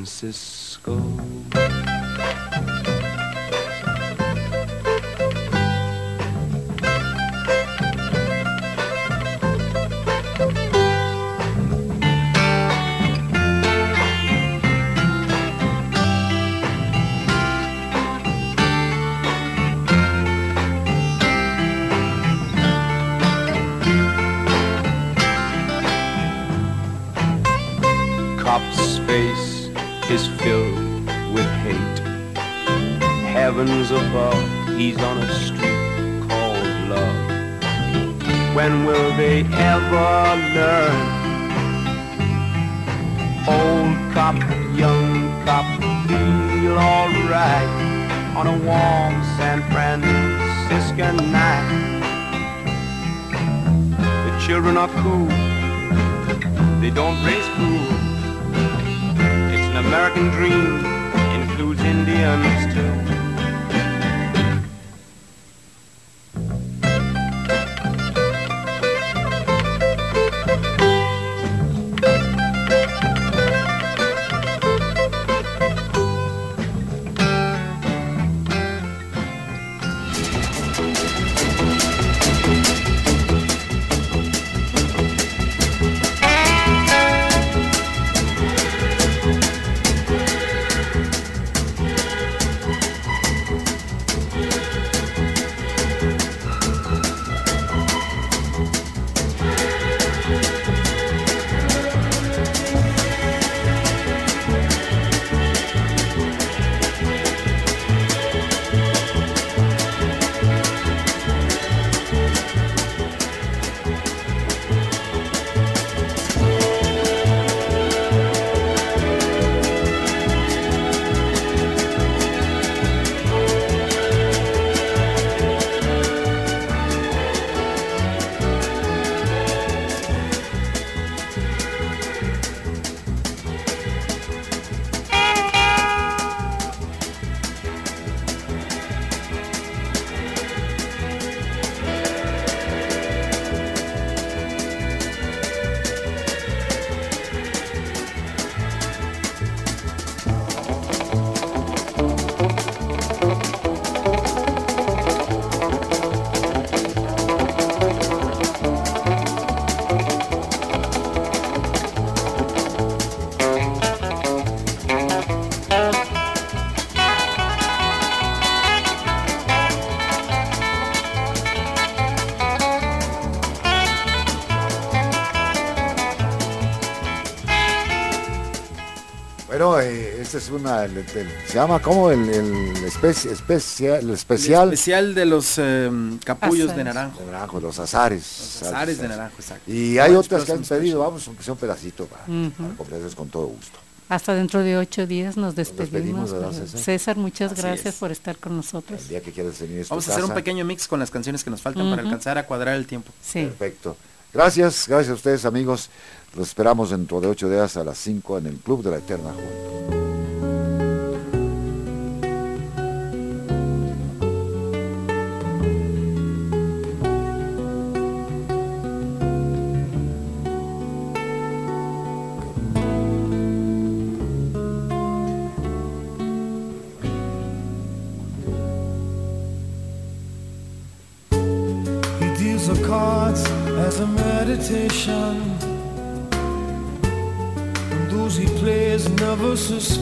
Francisco. He's on a street called love. When will they ever learn? Old cop, young cop, feel alright on a warm San Franciscan night. The children are cool, they don't raise fools. It's an American dream, includes Indians too. Bueno, eh, esta es una, el- el- se llama como el, el especie, especial, el especial. El especial de los eh, capullos de naranjo. de naranjo, los azares. Los azares de naranjo, exacto. Y hay otras que han pedido, vamos, aunque sea un pedacito para, Ujú. para complacerles con todo gusto. Hasta dentro de ocho días nos despedimos, despedimos. ¿verdad, ¿verdad? César? César, muchas Así gracias es. por estar con nosotros. El día que quieras venir Vamos a hacer un pequeño mix con las canciones que nos faltan para alcanzar a cuadrar el tiempo. Sí. Perfecto. Gracias, gracias a ustedes amigos. Los esperamos dentro de ocho días a las 5 en el Club de la Eterna Juventud.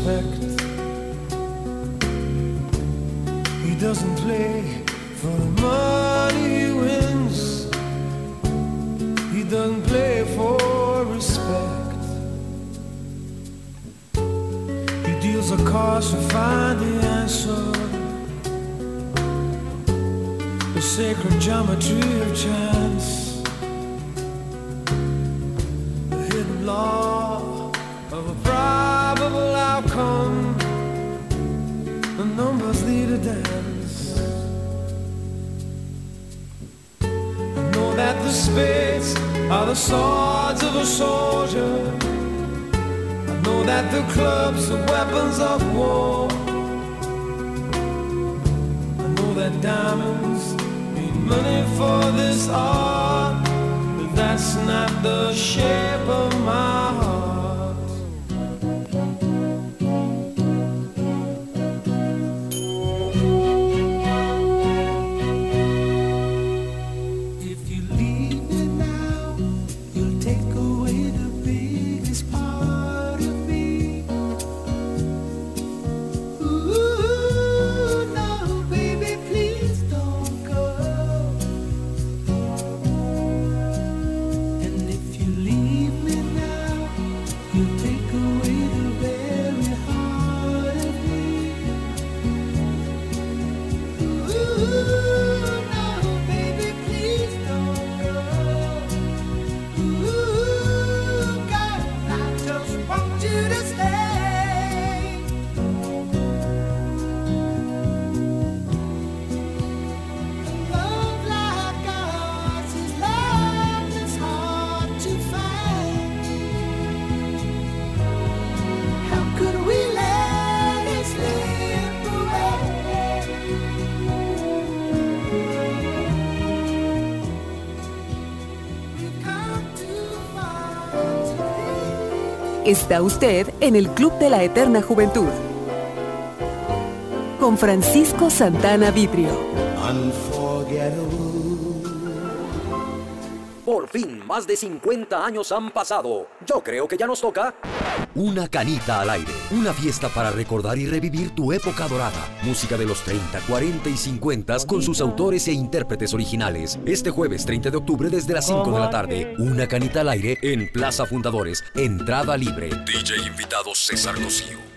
perfect. Está usted en el Club de la Eterna Juventud. Con Francisco Santana Vidrio. Por fin, más de 50 años han pasado. Yo creo que ya nos toca. Una canita al aire. Una fiesta para recordar y revivir tu época dorada. Música de los 30, 40 y 50 con sus autores e intérpretes originales. Este jueves 30 de octubre desde las 5 de la tarde. Una canita al aire en Plaza Fundadores. Entrada libre. DJ invitado César Cosío.